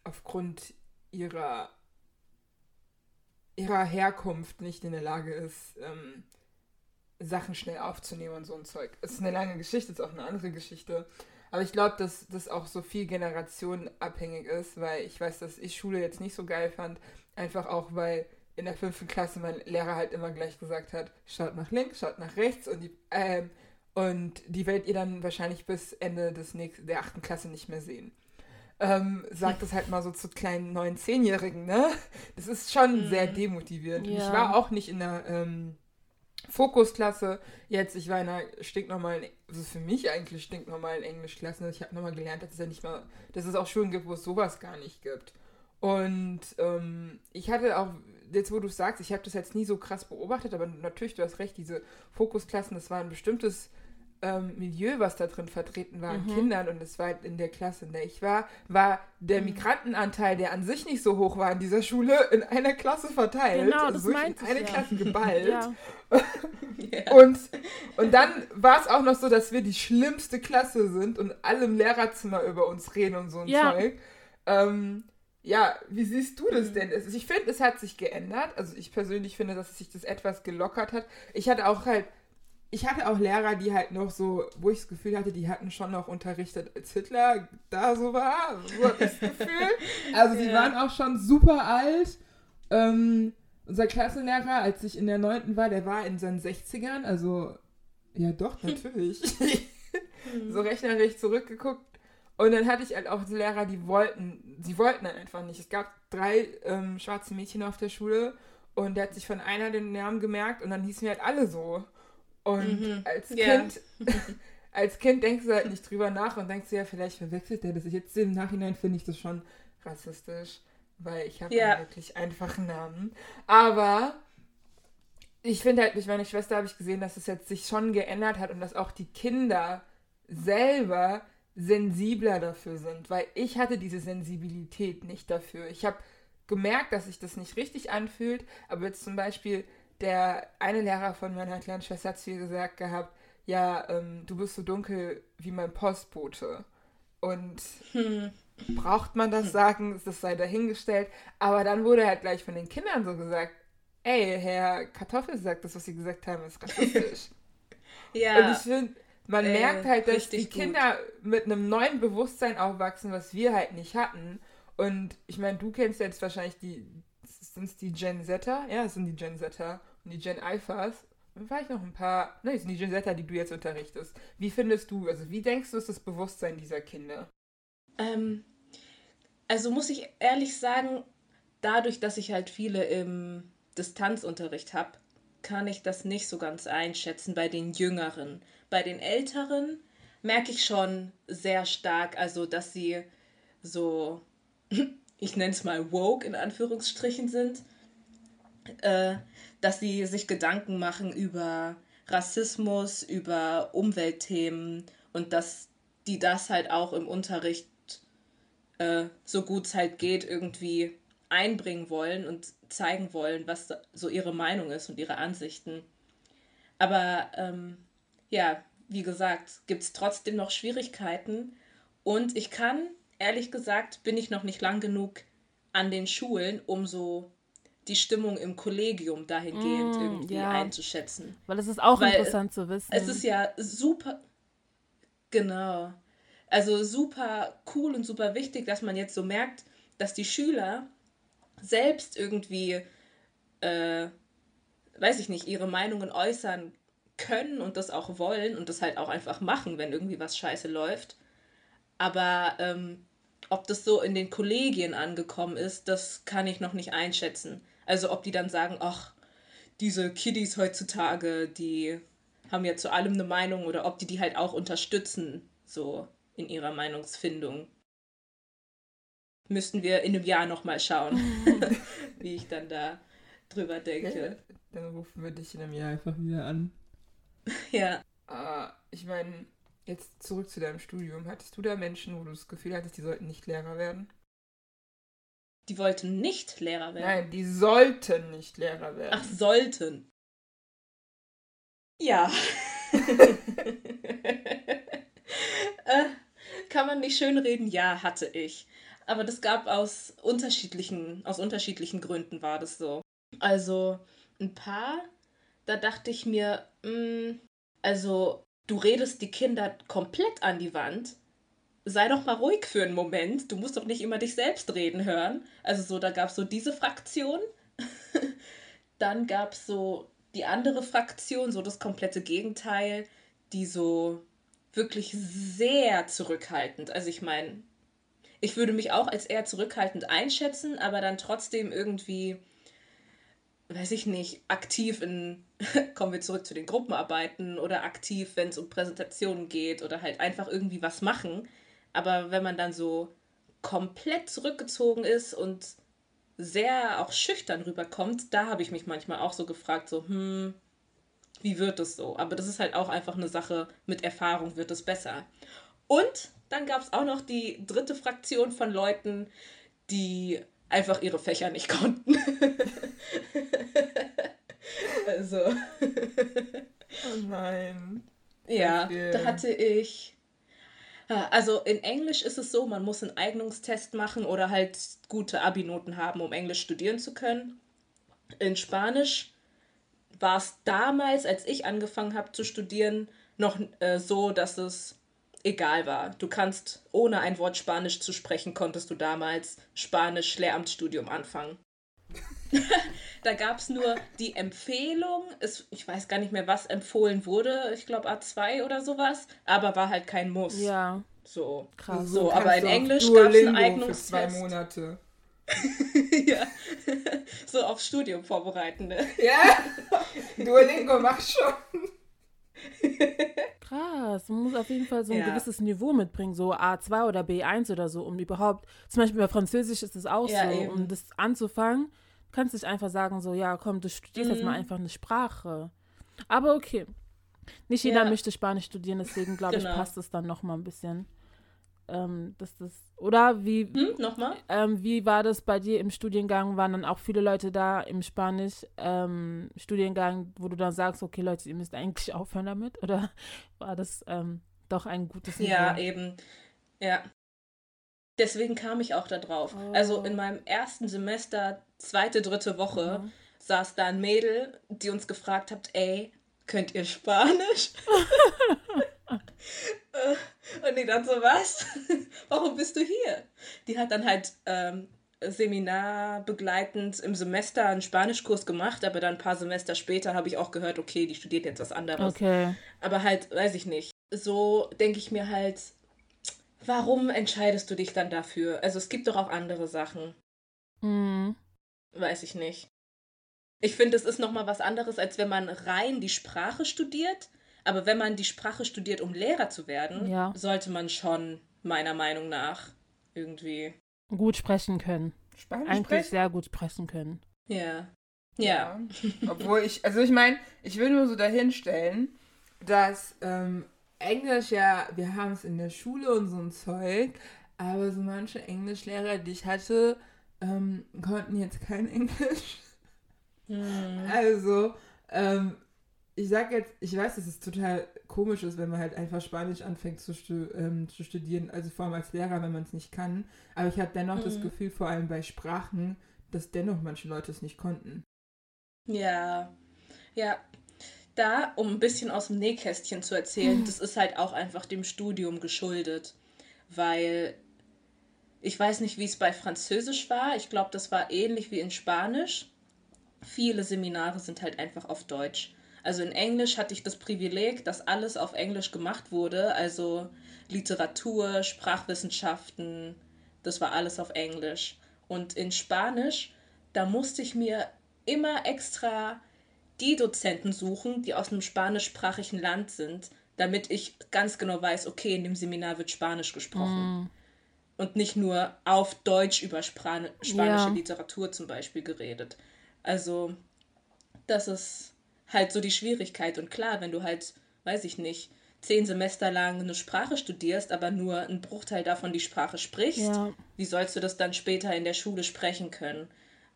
aufgrund ihrer ihrer Herkunft nicht in der Lage ist, ähm, Sachen schnell aufzunehmen und so ein Zeug. Es ist eine lange Geschichte, es ist auch eine andere Geschichte. Aber ich glaube, dass das auch so viel generationenabhängig ist, weil ich weiß, dass ich Schule jetzt nicht so geil fand. Einfach auch, weil in der fünften Klasse mein Lehrer halt immer gleich gesagt hat, schaut nach links, schaut nach rechts und die, ähm, und die werdet ihr dann wahrscheinlich bis Ende des nächsten, der achten Klasse nicht mehr sehen ähm, sagt das halt mal so zu kleinen neun, zehnjährigen, ne? Das ist schon mhm. sehr demotivierend. Ja. Ich war auch nicht in der ähm, Fokusklasse jetzt, ich war in einer stinknormalen, also für mich eigentlich stinknormalen Englischklasse. Ich habe nochmal gelernt, dass es ja nicht mal, dass es auch Schulen gibt, wo es sowas gar nicht gibt. Und ähm, ich hatte auch, jetzt wo du sagst, ich habe das jetzt nie so krass beobachtet, aber natürlich, du hast recht, diese Fokusklassen, das war ein bestimmtes ähm, Milieu, was da drin vertreten war, mhm. Kindern, und es war halt in der Klasse, in der ich war, war der mhm. Migrantenanteil, der an sich nicht so hoch war in dieser Schule, in einer Klasse verteilt. Genau, also das in eine ja. Klasse geballt. ja. und, und dann war es auch noch so, dass wir die schlimmste Klasse sind und alle im Lehrerzimmer über uns reden und so ein ja. Zeug. Ähm, ja, wie siehst du das mhm. denn? Ich finde, es hat sich geändert. Also ich persönlich finde, dass sich das etwas gelockert hat. Ich hatte auch halt ich hatte auch Lehrer, die halt noch so, wo ich das Gefühl hatte, die hatten schon noch unterrichtet, als Hitler da so war. So habe ich das Gefühl. Also die ja. waren auch schon super alt. Ähm, unser Klassenlehrer, als ich in der 9. war, der war in seinen 60ern. Also, ja doch, natürlich. so rechnerisch zurückgeguckt. Und dann hatte ich halt auch Lehrer, die wollten, sie wollten dann einfach nicht. Es gab drei ähm, schwarze Mädchen auf der Schule und der hat sich von einer den Namen gemerkt und dann hießen wir halt alle so. Und mhm. als Kind, als Kind denkst du halt nicht drüber nach und denkst du ja, vielleicht verwechselt der das. Jetzt im Nachhinein finde ich das schon rassistisch, weil ich habe ja. wirklich einfachen Namen. Aber ich finde halt, durch meine Schwester habe ich gesehen, dass es jetzt sich schon geändert hat und dass auch die Kinder selber sensibler dafür sind, weil ich hatte diese Sensibilität nicht dafür. Ich habe gemerkt, dass sich das nicht richtig anfühlt, aber jetzt zum Beispiel der eine Lehrer von meiner kleinen Schwester hat zu ihr gesagt gehabt, ja, ähm, du bist so dunkel wie mein Postbote. Und hm. braucht man das sagen, das sei dahingestellt. Aber dann wurde halt gleich von den Kindern so gesagt, ey, Herr Kartoffelsack, das, was Sie gesagt haben, ist rassistisch. ja. Und ich finde, man äh, merkt halt, dass die Kinder gut. mit einem neuen Bewusstsein aufwachsen, was wir halt nicht hatten. Und ich meine, du kennst jetzt wahrscheinlich die, sind es die Gen Zetter? Ja, es sind die Gen Zetter und die Gen Alphas. Und vielleicht noch ein paar, ne, es sind die Gen Zetter, die du jetzt unterrichtest. Wie findest du, also wie denkst du, ist das Bewusstsein dieser Kinder? Ähm, also muss ich ehrlich sagen, dadurch, dass ich halt viele im Distanzunterricht habe, kann ich das nicht so ganz einschätzen bei den Jüngeren. Bei den Älteren merke ich schon sehr stark, also dass sie so, ich nenne es mal woke in Anführungsstrichen sind, äh, dass sie sich Gedanken machen über Rassismus, über Umweltthemen und dass die das halt auch im Unterricht äh, so gut es halt geht irgendwie einbringen wollen und zeigen wollen, was so ihre Meinung ist und ihre Ansichten. Aber ähm, ja, wie gesagt, gibt es trotzdem noch Schwierigkeiten und ich kann, ehrlich gesagt, bin ich noch nicht lang genug an den Schulen, um so die Stimmung im Kollegium dahingehend mm, irgendwie ja. einzuschätzen. Weil es ist auch Weil interessant zu wissen. Es ist ja super, genau, also super cool und super wichtig, dass man jetzt so merkt, dass die Schüler selbst irgendwie, äh, weiß ich nicht, ihre Meinungen äußern können und das auch wollen und das halt auch einfach machen, wenn irgendwie was scheiße läuft. Aber ähm, ob das so in den Kollegien angekommen ist, das kann ich noch nicht einschätzen. Also ob die dann sagen, ach, diese Kiddies heutzutage, die haben ja zu allem eine Meinung oder ob die die halt auch unterstützen, so in ihrer Meinungsfindung müssten wir in einem Jahr nochmal schauen, wie ich dann da drüber denke. Ja, dann rufen wir dich in einem Jahr einfach wieder an. Ja. Uh, ich meine, jetzt zurück zu deinem Studium. Hattest du da Menschen, wo du das Gefühl hattest, die sollten nicht Lehrer werden? Die wollten nicht Lehrer werden? Nein, die sollten nicht Lehrer werden. Ach, sollten. Ja. äh, kann man nicht schönreden? Ja, hatte ich. Aber das gab aus unterschiedlichen, aus unterschiedlichen Gründen war das so. Also ein paar, da dachte ich mir, mh, mm, also du redest die Kinder komplett an die Wand. Sei doch mal ruhig für einen Moment. Du musst doch nicht immer dich selbst reden hören. Also so, da gab es so diese Fraktion. Dann gab es so die andere Fraktion, so das komplette Gegenteil, die so wirklich sehr zurückhaltend. Also ich meine, ich würde mich auch als eher zurückhaltend einschätzen, aber dann trotzdem irgendwie, weiß ich nicht, aktiv in, kommen wir zurück zu den Gruppenarbeiten oder aktiv, wenn es um Präsentationen geht oder halt einfach irgendwie was machen. Aber wenn man dann so komplett zurückgezogen ist und sehr auch schüchtern rüberkommt, da habe ich mich manchmal auch so gefragt, so, hm, wie wird es so? Aber das ist halt auch einfach eine Sache, mit Erfahrung wird es besser. Und dann gab es auch noch die dritte Fraktion von Leuten, die einfach ihre Fächer nicht konnten. also. oh nein. Ja, da hatte ich. Also in Englisch ist es so, man muss einen Eignungstest machen oder halt gute Abi-Noten haben, um Englisch studieren zu können. In Spanisch war es damals, als ich angefangen habe zu studieren, noch äh, so, dass es egal war. Du kannst, ohne ein Wort Spanisch zu sprechen, konntest du damals Spanisch-Lehramtsstudium anfangen. da gab es nur die Empfehlung, es, ich weiß gar nicht mehr, was empfohlen wurde, ich glaube A2 oder sowas, aber war halt kein Muss. Ja. So, krass. So, aber in Englisch gab es einen Eignungstest. Für zwei Monate. ja, so aufs Studium vorbereiten, ne? Ja, Duolingo mach schon. Krass, man muss auf jeden Fall so ein ja. gewisses Niveau mitbringen, so A2 oder B1 oder so, um überhaupt, zum Beispiel bei Französisch ist es auch ja, so, eben. um das anzufangen, kannst du nicht einfach sagen, so, ja, komm, du studierst mhm. jetzt mal mhm. einfach eine Sprache. Aber okay, nicht jeder ja. möchte Spanisch studieren, deswegen glaube genau. ich, passt es dann nochmal ein bisschen. Ähm, dass das, oder wie, Hm, nochmal? ähm, wie war das bei dir im Studiengang? Waren dann auch viele Leute da im Spanisch-Studiengang, wo du dann sagst, okay Leute, ihr müsst eigentlich aufhören damit? Oder war das ähm, doch ein gutes? Ja, eben. Ja. Deswegen kam ich auch da drauf. Also Oh. in meinem ersten Semester, zweite, dritte Woche, Mhm. saß da ein Mädel, die uns gefragt hat, ey, könnt ihr Spanisch? Und die dann so, was? Warum bist du hier? Die hat dann halt ähm, seminarbegleitend im Semester einen Spanischkurs gemacht, aber dann ein paar Semester später habe ich auch gehört, okay, die studiert jetzt was anderes. Okay. Aber halt, weiß ich nicht. So denke ich mir halt, warum entscheidest du dich dann dafür? Also es gibt doch auch andere Sachen. Mhm. Weiß ich nicht. Ich finde, es ist nochmal was anderes, als wenn man rein die Sprache studiert. Aber wenn man die Sprache studiert, um Lehrer zu werden, Ja. sollte man schon, meiner Meinung nach, irgendwie. Gut sprechen können. Spanisch Eigentlich sprechen? sehr gut sprechen können. Ja. Ja. Obwohl ich, also ich meine, ich will nur so dahinstellen, dass ähm, Englisch ja, wir haben es in der Schule und so ein Zeug, aber so manche Englischlehrer, die ich hatte, ähm, konnten jetzt kein Englisch. Hm. Also, ähm, ich sag jetzt, ich weiß, dass es total komisch ist, wenn man halt einfach Spanisch anfängt zu, stu ähm, zu studieren, also vor allem als Lehrer, wenn man es nicht kann. Aber ich habe dennoch das Mhm. Gefühl, vor allem bei Sprachen, dass dennoch manche Leute es nicht konnten. Ja, ja. Da, um ein bisschen aus dem Nähkästchen zu erzählen, das ist halt auch einfach dem Studium geschuldet. Weil ich weiß nicht, wie es bei Französisch war. Ich glaube, das war ähnlich wie in Spanisch. Viele Seminare sind halt einfach auf Deutsch. Also in Englisch hatte ich das Privileg, dass alles auf Englisch gemacht wurde. Also Literatur, Sprachwissenschaften, das war alles auf Englisch. Und in Spanisch, da musste ich mir immer extra die Dozenten suchen, die aus einem spanischsprachigen Land sind, damit ich ganz genau weiß, okay, in dem Seminar wird Spanisch gesprochen. Mhm. Und nicht nur auf Deutsch über Spran spanische Ja. Literatur zum Beispiel geredet. Also, das ist halt so die Schwierigkeit. Und klar, wenn du halt, weiß ich nicht, zehn Semester lang eine Sprache studierst, aber nur einen Bruchteil davon die Sprache sprichst, Ja. wie sollst du das dann später in der Schule sprechen können?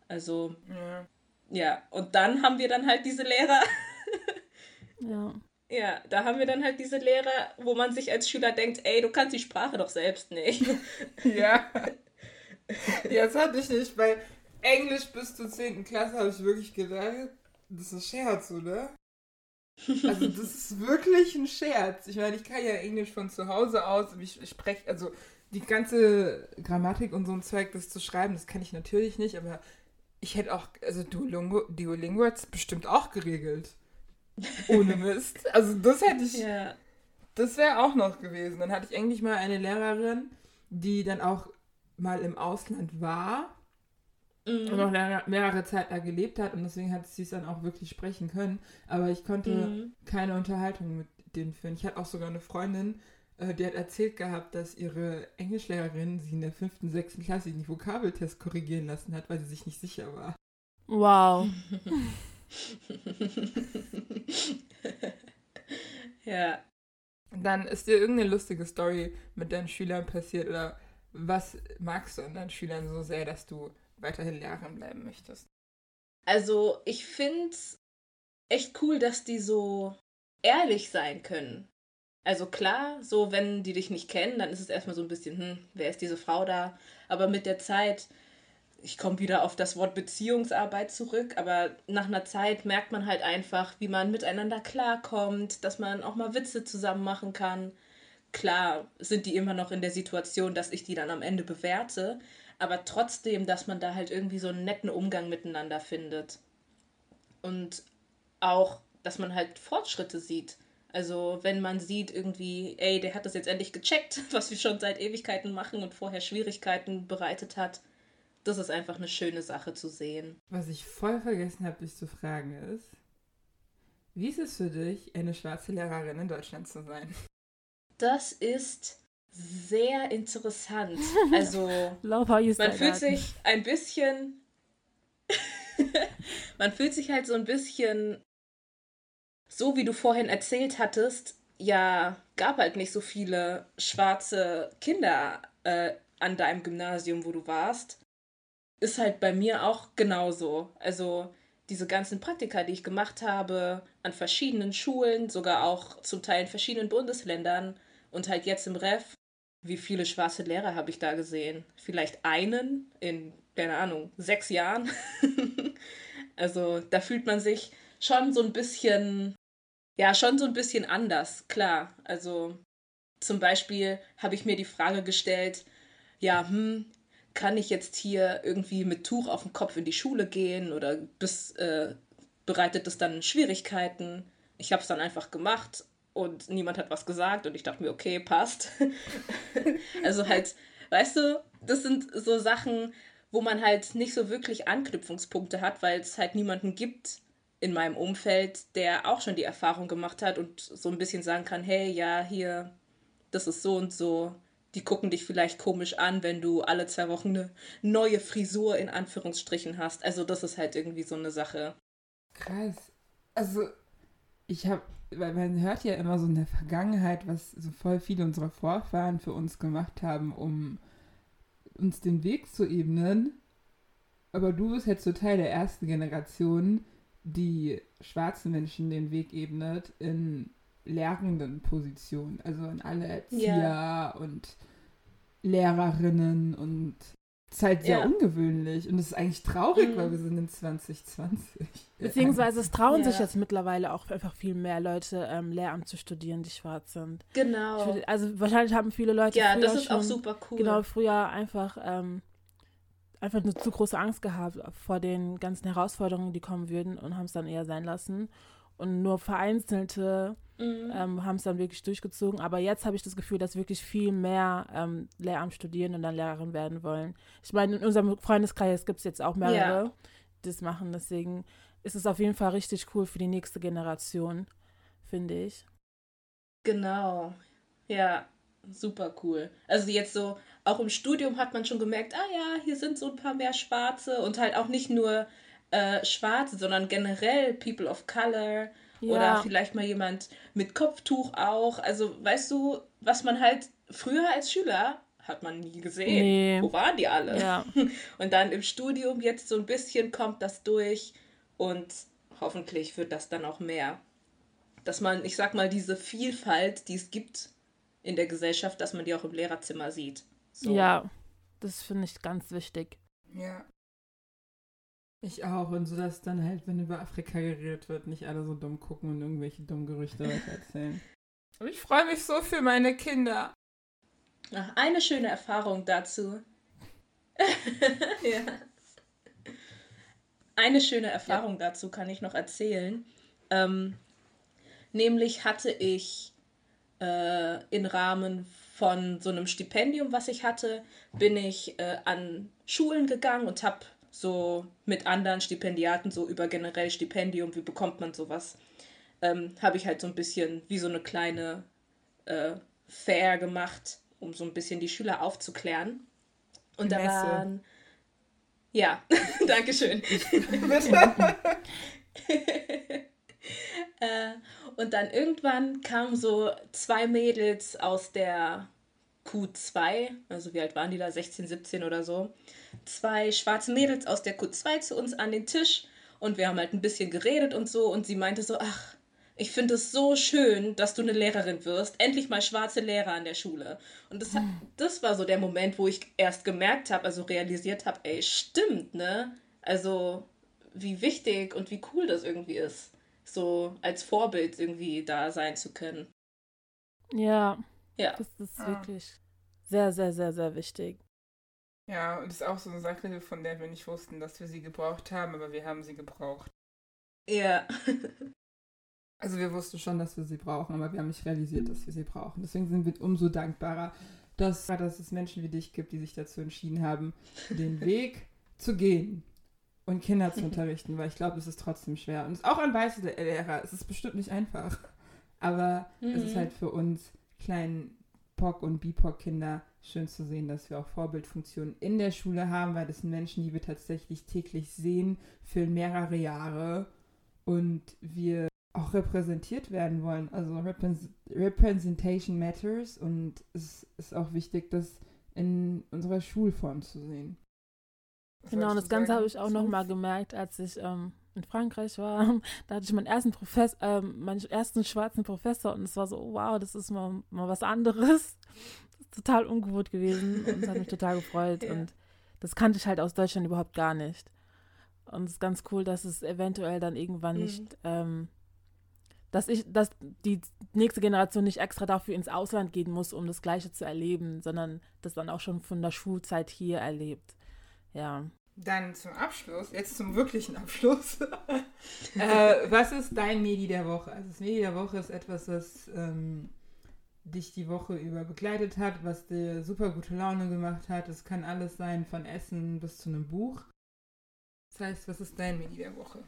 Also, Ja. ja, und dann haben wir dann halt diese Lehrer, Ja. ja, da haben wir dann halt diese Lehrer, wo man sich als Schüler denkt, ey, du kannst die Sprache doch selbst nicht. Ja. ja, das hatte ich nicht. Bei Englisch bis zur 10. Klasse habe ich wirklich gedacht, das ist ein Scherz, oder? Also das ist wirklich ein Scherz. Ich meine, ich kann ja Englisch von zu Hause aus. Ich, ich spreche, also die ganze Grammatik und so ein Zeug, das zu schreiben, das kann ich natürlich nicht, aber ich hätte auch, also Duolingo, Duolingo hat es bestimmt auch geregelt. Ohne Mist. Also das hätte ich, ja. das wäre auch noch gewesen. Dann hatte ich eigentlich mal eine Lehrerin, die dann auch mal im Ausland war und Mhm. auch mehrere, mehrere Zeit da gelebt hat und deswegen hat sie es dann auch wirklich sprechen können. Aber ich konnte Mhm. keine Unterhaltung mit denen führen. Ich hatte auch sogar eine Freundin, äh, die hat erzählt gehabt, dass ihre Englischlehrerin sie in der fünften, sechsten Klasse den Vokabeltest korrigieren lassen hat, weil sie sich nicht sicher war. Wow. ja. Dann ist dir irgendeine lustige Story mit deinen Schülern passiert oder was magst du an deinen Schülern so sehr, dass du weiterhin Lehrerin bleiben möchtest? Also, ich finde echt cool, dass die so ehrlich sein können. Also klar, so wenn die dich nicht kennen, dann ist es erstmal so ein bisschen, hm, wer ist diese Frau da? Aber mit der Zeit, ich komme wieder auf das Wort Beziehungsarbeit zurück, aber nach einer Zeit merkt man halt einfach, wie man miteinander klarkommt, dass man auch mal Witze zusammen machen kann. Klar sind die immer noch in der Situation, dass ich die dann am Ende bewerte, aber trotzdem, dass man da halt irgendwie so einen netten Umgang miteinander findet. Und auch, dass man halt Fortschritte sieht. Also, wenn man sieht irgendwie, ey, der hat das jetzt endlich gecheckt, was wir schon seit Ewigkeiten machen und vorher Schwierigkeiten bereitet hat, das ist einfach eine schöne Sache zu sehen. Was ich voll vergessen habe, dich zu fragen ist, wie ist es für dich, eine schwarze Lehrerin in Deutschland zu sein? Das ist sehr interessant. Also, man fühlt that. sich ein bisschen. man fühlt sich halt so ein bisschen. So wie du vorhin erzählt hattest, ja gab halt nicht so viele schwarze Kinder äh, an deinem Gymnasium, wo du warst. Ist halt bei mir auch genauso. Also diese ganzen Praktika, die ich gemacht habe, an verschiedenen Schulen, sogar auch zum Teil in verschiedenen Bundesländern und halt jetzt im Ref, wie viele schwarze Lehrer habe ich da gesehen? Vielleicht einen in, keine Ahnung, sechs Jahren. also da fühlt man sich schon so ein bisschen, ja, schon so ein bisschen anders, klar. Also zum Beispiel habe ich mir die Frage gestellt, ja, hm, kann ich jetzt hier irgendwie mit Tuch auf dem Kopf in die Schule gehen oder bis, äh, bereitet das dann Schwierigkeiten? Ich habe es dann einfach gemacht und niemand hat was gesagt und ich dachte mir, okay, passt. also halt, weißt du, das sind so Sachen, wo man halt nicht so wirklich Anknüpfungspunkte hat, weil es halt niemanden gibt in meinem Umfeld, der auch schon die Erfahrung gemacht hat und so ein bisschen sagen kann, hey, ja, hier, das ist so und so. Die gucken dich vielleicht komisch an, wenn du alle zwei Wochen eine neue Frisur in Anführungsstrichen hast. Also das ist halt irgendwie so eine Sache. Krass. Also ich habe weil man hört ja immer so in der Vergangenheit, was so voll viele unserer Vorfahren für uns gemacht haben, um uns den Weg zu ebnen. Aber du bist jetzt so Teil der ersten Generation, die schwarzen Menschen den Weg ebnet in lehrenden Positionen. Also in alle Erzieher ja. und Lehrerinnen und das ist halt sehr ja. ungewöhnlich und es ist eigentlich traurig, mhm. weil wir sind in 2020. Beziehungsweise es trauen ja. sich jetzt mittlerweile auch einfach viel mehr Leute, ähm, Lehramt zu studieren, die schwarz sind. Genau. Würde, also wahrscheinlich haben viele Leute Ja, das ist schon, auch super cool. Genau, früher einfach, ähm, einfach eine zu große Angst gehabt vor den ganzen Herausforderungen, die kommen würden und haben es dann eher sein lassen. Und nur vereinzelte mhm. ähm, haben es dann wirklich durchgezogen. Aber jetzt habe ich das Gefühl, dass wirklich viel mehr ähm, Lehramt studieren und dann Lehrerin werden wollen. Ich meine, in unserem Freundeskreis gibt es jetzt auch mehrere, ja. die das machen. Deswegen ist es auf jeden Fall richtig cool für die nächste Generation, finde ich. Genau. Ja, super cool. Also jetzt so, auch im Studium hat man schon gemerkt, ah ja, hier sind so ein paar mehr Schwarze und halt auch nicht nur äh, Schwarze, sondern generell People of Color ja. Oder vielleicht mal jemand mit Kopftuch auch. Also, weißt du, was man halt früher als Schüler hat man nie gesehen. Nee. Wo waren die alle? Ja. Und dann im Studium jetzt so ein bisschen kommt das durch und hoffentlich wird das dann auch mehr. Dass man, ich sag mal, diese Vielfalt, die es gibt in der Gesellschaft, dass man die auch im Lehrerzimmer sieht. So. Ja, das finde ich ganz wichtig. Ja. Ich auch. Und so, dass dann halt, wenn über Afrika geredet wird, nicht alle so dumm gucken und irgendwelche dummen Gerüchte erzählen. Aber ich freue mich so für meine Kinder. Ach, eine schöne Erfahrung dazu. ja. Eine schöne Erfahrung ja. dazu kann ich noch erzählen. Ähm, nämlich hatte ich äh, im Rahmen von so einem Stipendium, was ich hatte, bin ich äh, an Schulen gegangen und habe so mit anderen Stipendiaten, so über generell Stipendium, wie bekommt man sowas, ähm, habe ich halt so ein bisschen wie so eine kleine äh, Fair gemacht, um so ein bisschen die Schüler aufzuklären. Und da waren. Ja, danke schön. äh, und dann irgendwann kamen so zwei Mädels aus der Q2, also wie alt waren die da, 16, 17 oder so, zwei schwarze Mädels aus der Q2 zu uns an den Tisch und wir haben halt ein bisschen geredet und so und sie meinte so, ach, ich finde es so schön, dass du eine Lehrerin wirst. Endlich mal schwarze Lehrer an der Schule. Und das, hat, das war so der Moment, wo ich erst gemerkt habe, also realisiert habe, ey, stimmt, ne? Also, wie wichtig und wie cool das irgendwie ist, so als Vorbild irgendwie da sein zu können. Ja. Ja. Das ist wirklich sehr, sehr, sehr, sehr wichtig. Ja, und das ist auch so eine Sache, von der wir nicht wussten, dass wir sie gebraucht haben, aber wir haben sie gebraucht. Ja. also wir wussten schon, dass wir sie brauchen, aber wir haben nicht realisiert, dass wir sie brauchen. Deswegen sind wir umso dankbarer, dass, dass es Menschen wie dich gibt, die sich dazu entschieden haben, den Weg zu gehen und Kinder zu unterrichten, weil ich glaube, es ist trotzdem schwer. Und es ist auch an weiße Lehrer, es ist bestimmt nicht einfach. Aber mhm. es ist mhm. halt für uns kleinen POC- und BIPOC-Kinder schön zu sehen, dass wir auch Vorbildfunktionen in der Schule haben, weil das sind Menschen, die wir tatsächlich täglich sehen für mehrere Jahre und wir auch repräsentiert werden wollen. Also Repräs Representation matters und es ist auch wichtig, das in unserer Schulform zu sehen. Was genau, und das Ganze habe ich auch nochmal gemerkt, als ich ähm, in Frankreich war. Da hatte ich meinen ersten Professor, ähm, meinen ersten schwarzen Professor und es war so, wow, das ist mal, mal was anderes. Das ist total ungewohnt gewesen und es hat mich total gefreut. ja. Und das kannte ich halt aus Deutschland überhaupt gar nicht. Und es ist ganz cool, dass es eventuell dann irgendwann mhm. nicht ähm, dass ich, dass die nächste Generation nicht extra dafür ins Ausland gehen muss, um das Gleiche zu erleben, sondern das dann auch schon von der Schulzeit hier erlebt. Ja. Dann zum Abschluss, jetzt zum wirklichen Abschluss. äh, was ist dein Medi der Woche? Also das Medi der Woche ist etwas, das ähm, dich die Woche über begleitet hat, was dir super gute Laune gemacht hat. Es kann alles sein, von Essen bis zu einem Buch. Das heißt, was ist dein Medi der Woche?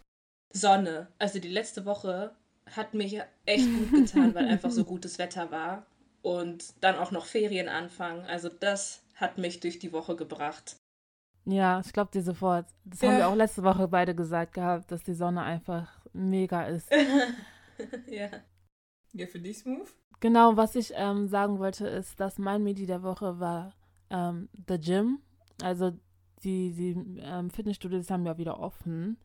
Sonne. Also die letzte Woche hat mich echt gut getan, weil einfach so gutes Wetter war. Und dann auch noch Ferien anfangen. Also das hat mich durch die Woche gebracht. Ja, ich glaube dir sofort. Das ja. haben wir auch letzte Woche beide gesagt gehabt, dass die Sonne einfach mega ist. ja. Ja, für dich Smooth? Genau, was ich ähm, sagen wollte, ist, dass mein Medi der Woche war ähm, The Gym. Also die, die ähm, Fitnessstudios haben ja wieder offen.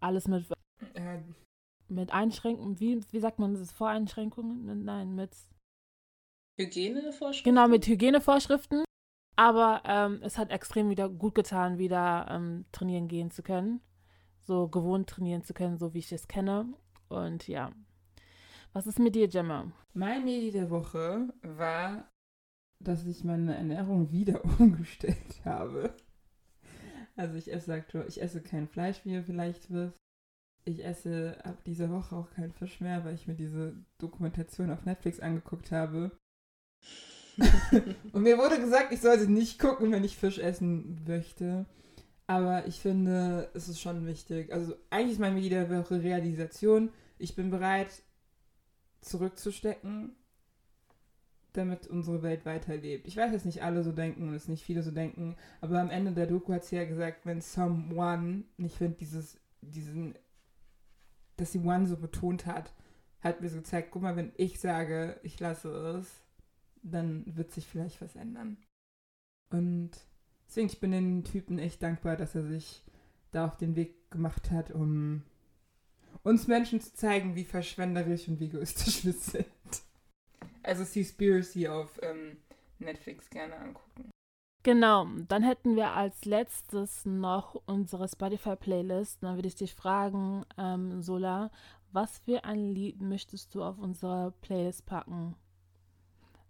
Alles mit äh, mit Einschränkungen, wie, wie sagt man das, Voreinschränkungen? Nein, mit Hygienevorschriften? Genau, mit Hygienevorschriften. Aber ähm, es hat extrem wieder gut getan, wieder ähm, trainieren gehen zu können. So gewohnt trainieren zu können, so wie ich es kenne. Und ja. Was ist mit dir, Gemma? Mein Medi der Woche war, dass ich meine Ernährung wieder umgestellt habe. Also ich esse aktuell, ich esse kein Fleisch, wie ihr vielleicht wisst ich esse ab dieser Woche auch keinen Fisch mehr, weil ich mir diese Dokumentation auf Netflix angeguckt habe. und mir wurde gesagt, ich soll sie nicht gucken, wenn ich Fisch essen möchte. Aber ich finde, es ist schon wichtig. Also eigentlich ist meine jede Woche Realisation. Ich bin bereit, zurückzustecken, damit unsere Welt weiterlebt. Ich weiß, dass nicht alle so denken und es nicht viele so denken, aber am Ende der Doku hat sie ja gesagt, wenn someone, ich finde dieses, diesen dass die One so betont hat, hat mir so gezeigt, guck mal, wenn ich sage, ich lasse es, dann wird sich vielleicht was ändern. Und deswegen, ich bin den Typen echt dankbar, dass er sich da auf den Weg gemacht hat, um uns Menschen zu zeigen, wie verschwenderisch und wie egoistisch wir sind. Also Seaspiracy auf ähm, Netflix gerne angucken. Genau, dann hätten wir als letztes noch unsere Spotify-Playlist. Dann würde ich dich fragen, ähm, Sola, was für ein Lied möchtest du auf unsere Playlist packen?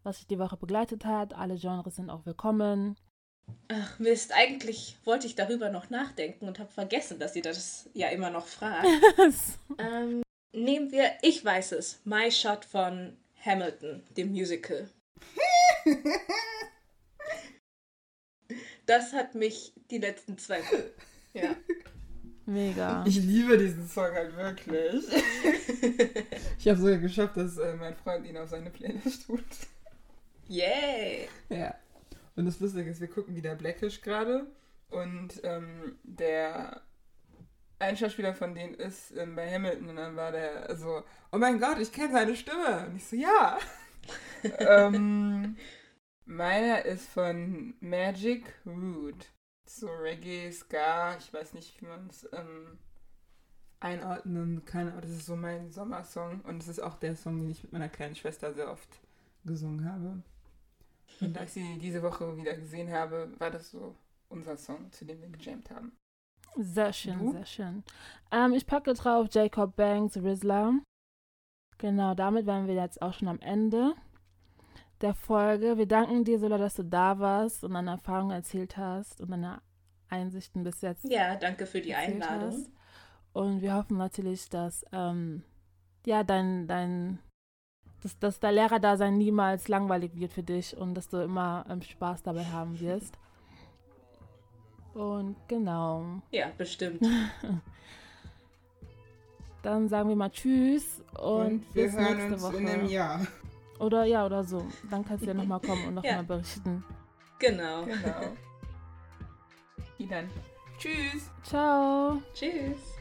Was sich die Woche begleitet hat, alle Genres sind auch willkommen. Ach Mist, eigentlich wollte ich darüber noch nachdenken und habe vergessen, dass ihr das ja immer noch fragt. ähm, nehmen wir, ich weiß es, My Shot von Hamilton, dem Musical. das hat mich die letzten zwei. Ja. Mega. Ich liebe diesen Song halt wirklich. ich habe sogar geschafft, dass äh, mein Freund ihn auf seine Playlist tut. Yay! Ja. Und das Lustige ist, wir gucken wieder Blackish gerade und ähm, der ein Schauspieler von denen ist ähm, bei Hamilton und dann war der so, oh mein Gott, ich kenne seine Stimme. Und ich so, ja. ähm, Meiner ist von Magic Root. So Reggae, Ska, ich weiß nicht, wie man es ähm, einordnen kann, aber das ist so mein Sommersong und es ist auch der Song, den ich mit meiner kleinen Schwester sehr oft gesungen habe. Und als ich sie diese Woche wieder gesehen habe, war das so unser Song, zu dem wir gejammt haben. Sehr schön, du? sehr schön. Ähm, ich packe drauf Jacob Banks, Rizla. Genau, damit wären wir jetzt auch schon am Ende der Folge. Wir danken dir, Sola, dass du da warst und deine Erfahrungen erzählt hast und deine Einsichten bis jetzt. Ja, danke für die Einladung. Hast. Und wir hoffen natürlich, dass ähm, ja dein, dein dass, dass der Lehrerdasein niemals langweilig wird für dich und dass du immer ähm, Spaß dabei haben wirst. Und genau. Ja, bestimmt. Dann sagen wir mal Tschüss und, und wir bis hören nächste uns Woche. in einem Jahr. Oder ja, oder so. Dann kannst du ja nochmal kommen und nochmal ja. berichten. Genau. Genau. Dann. Tschüss. Ciao. Tschüss.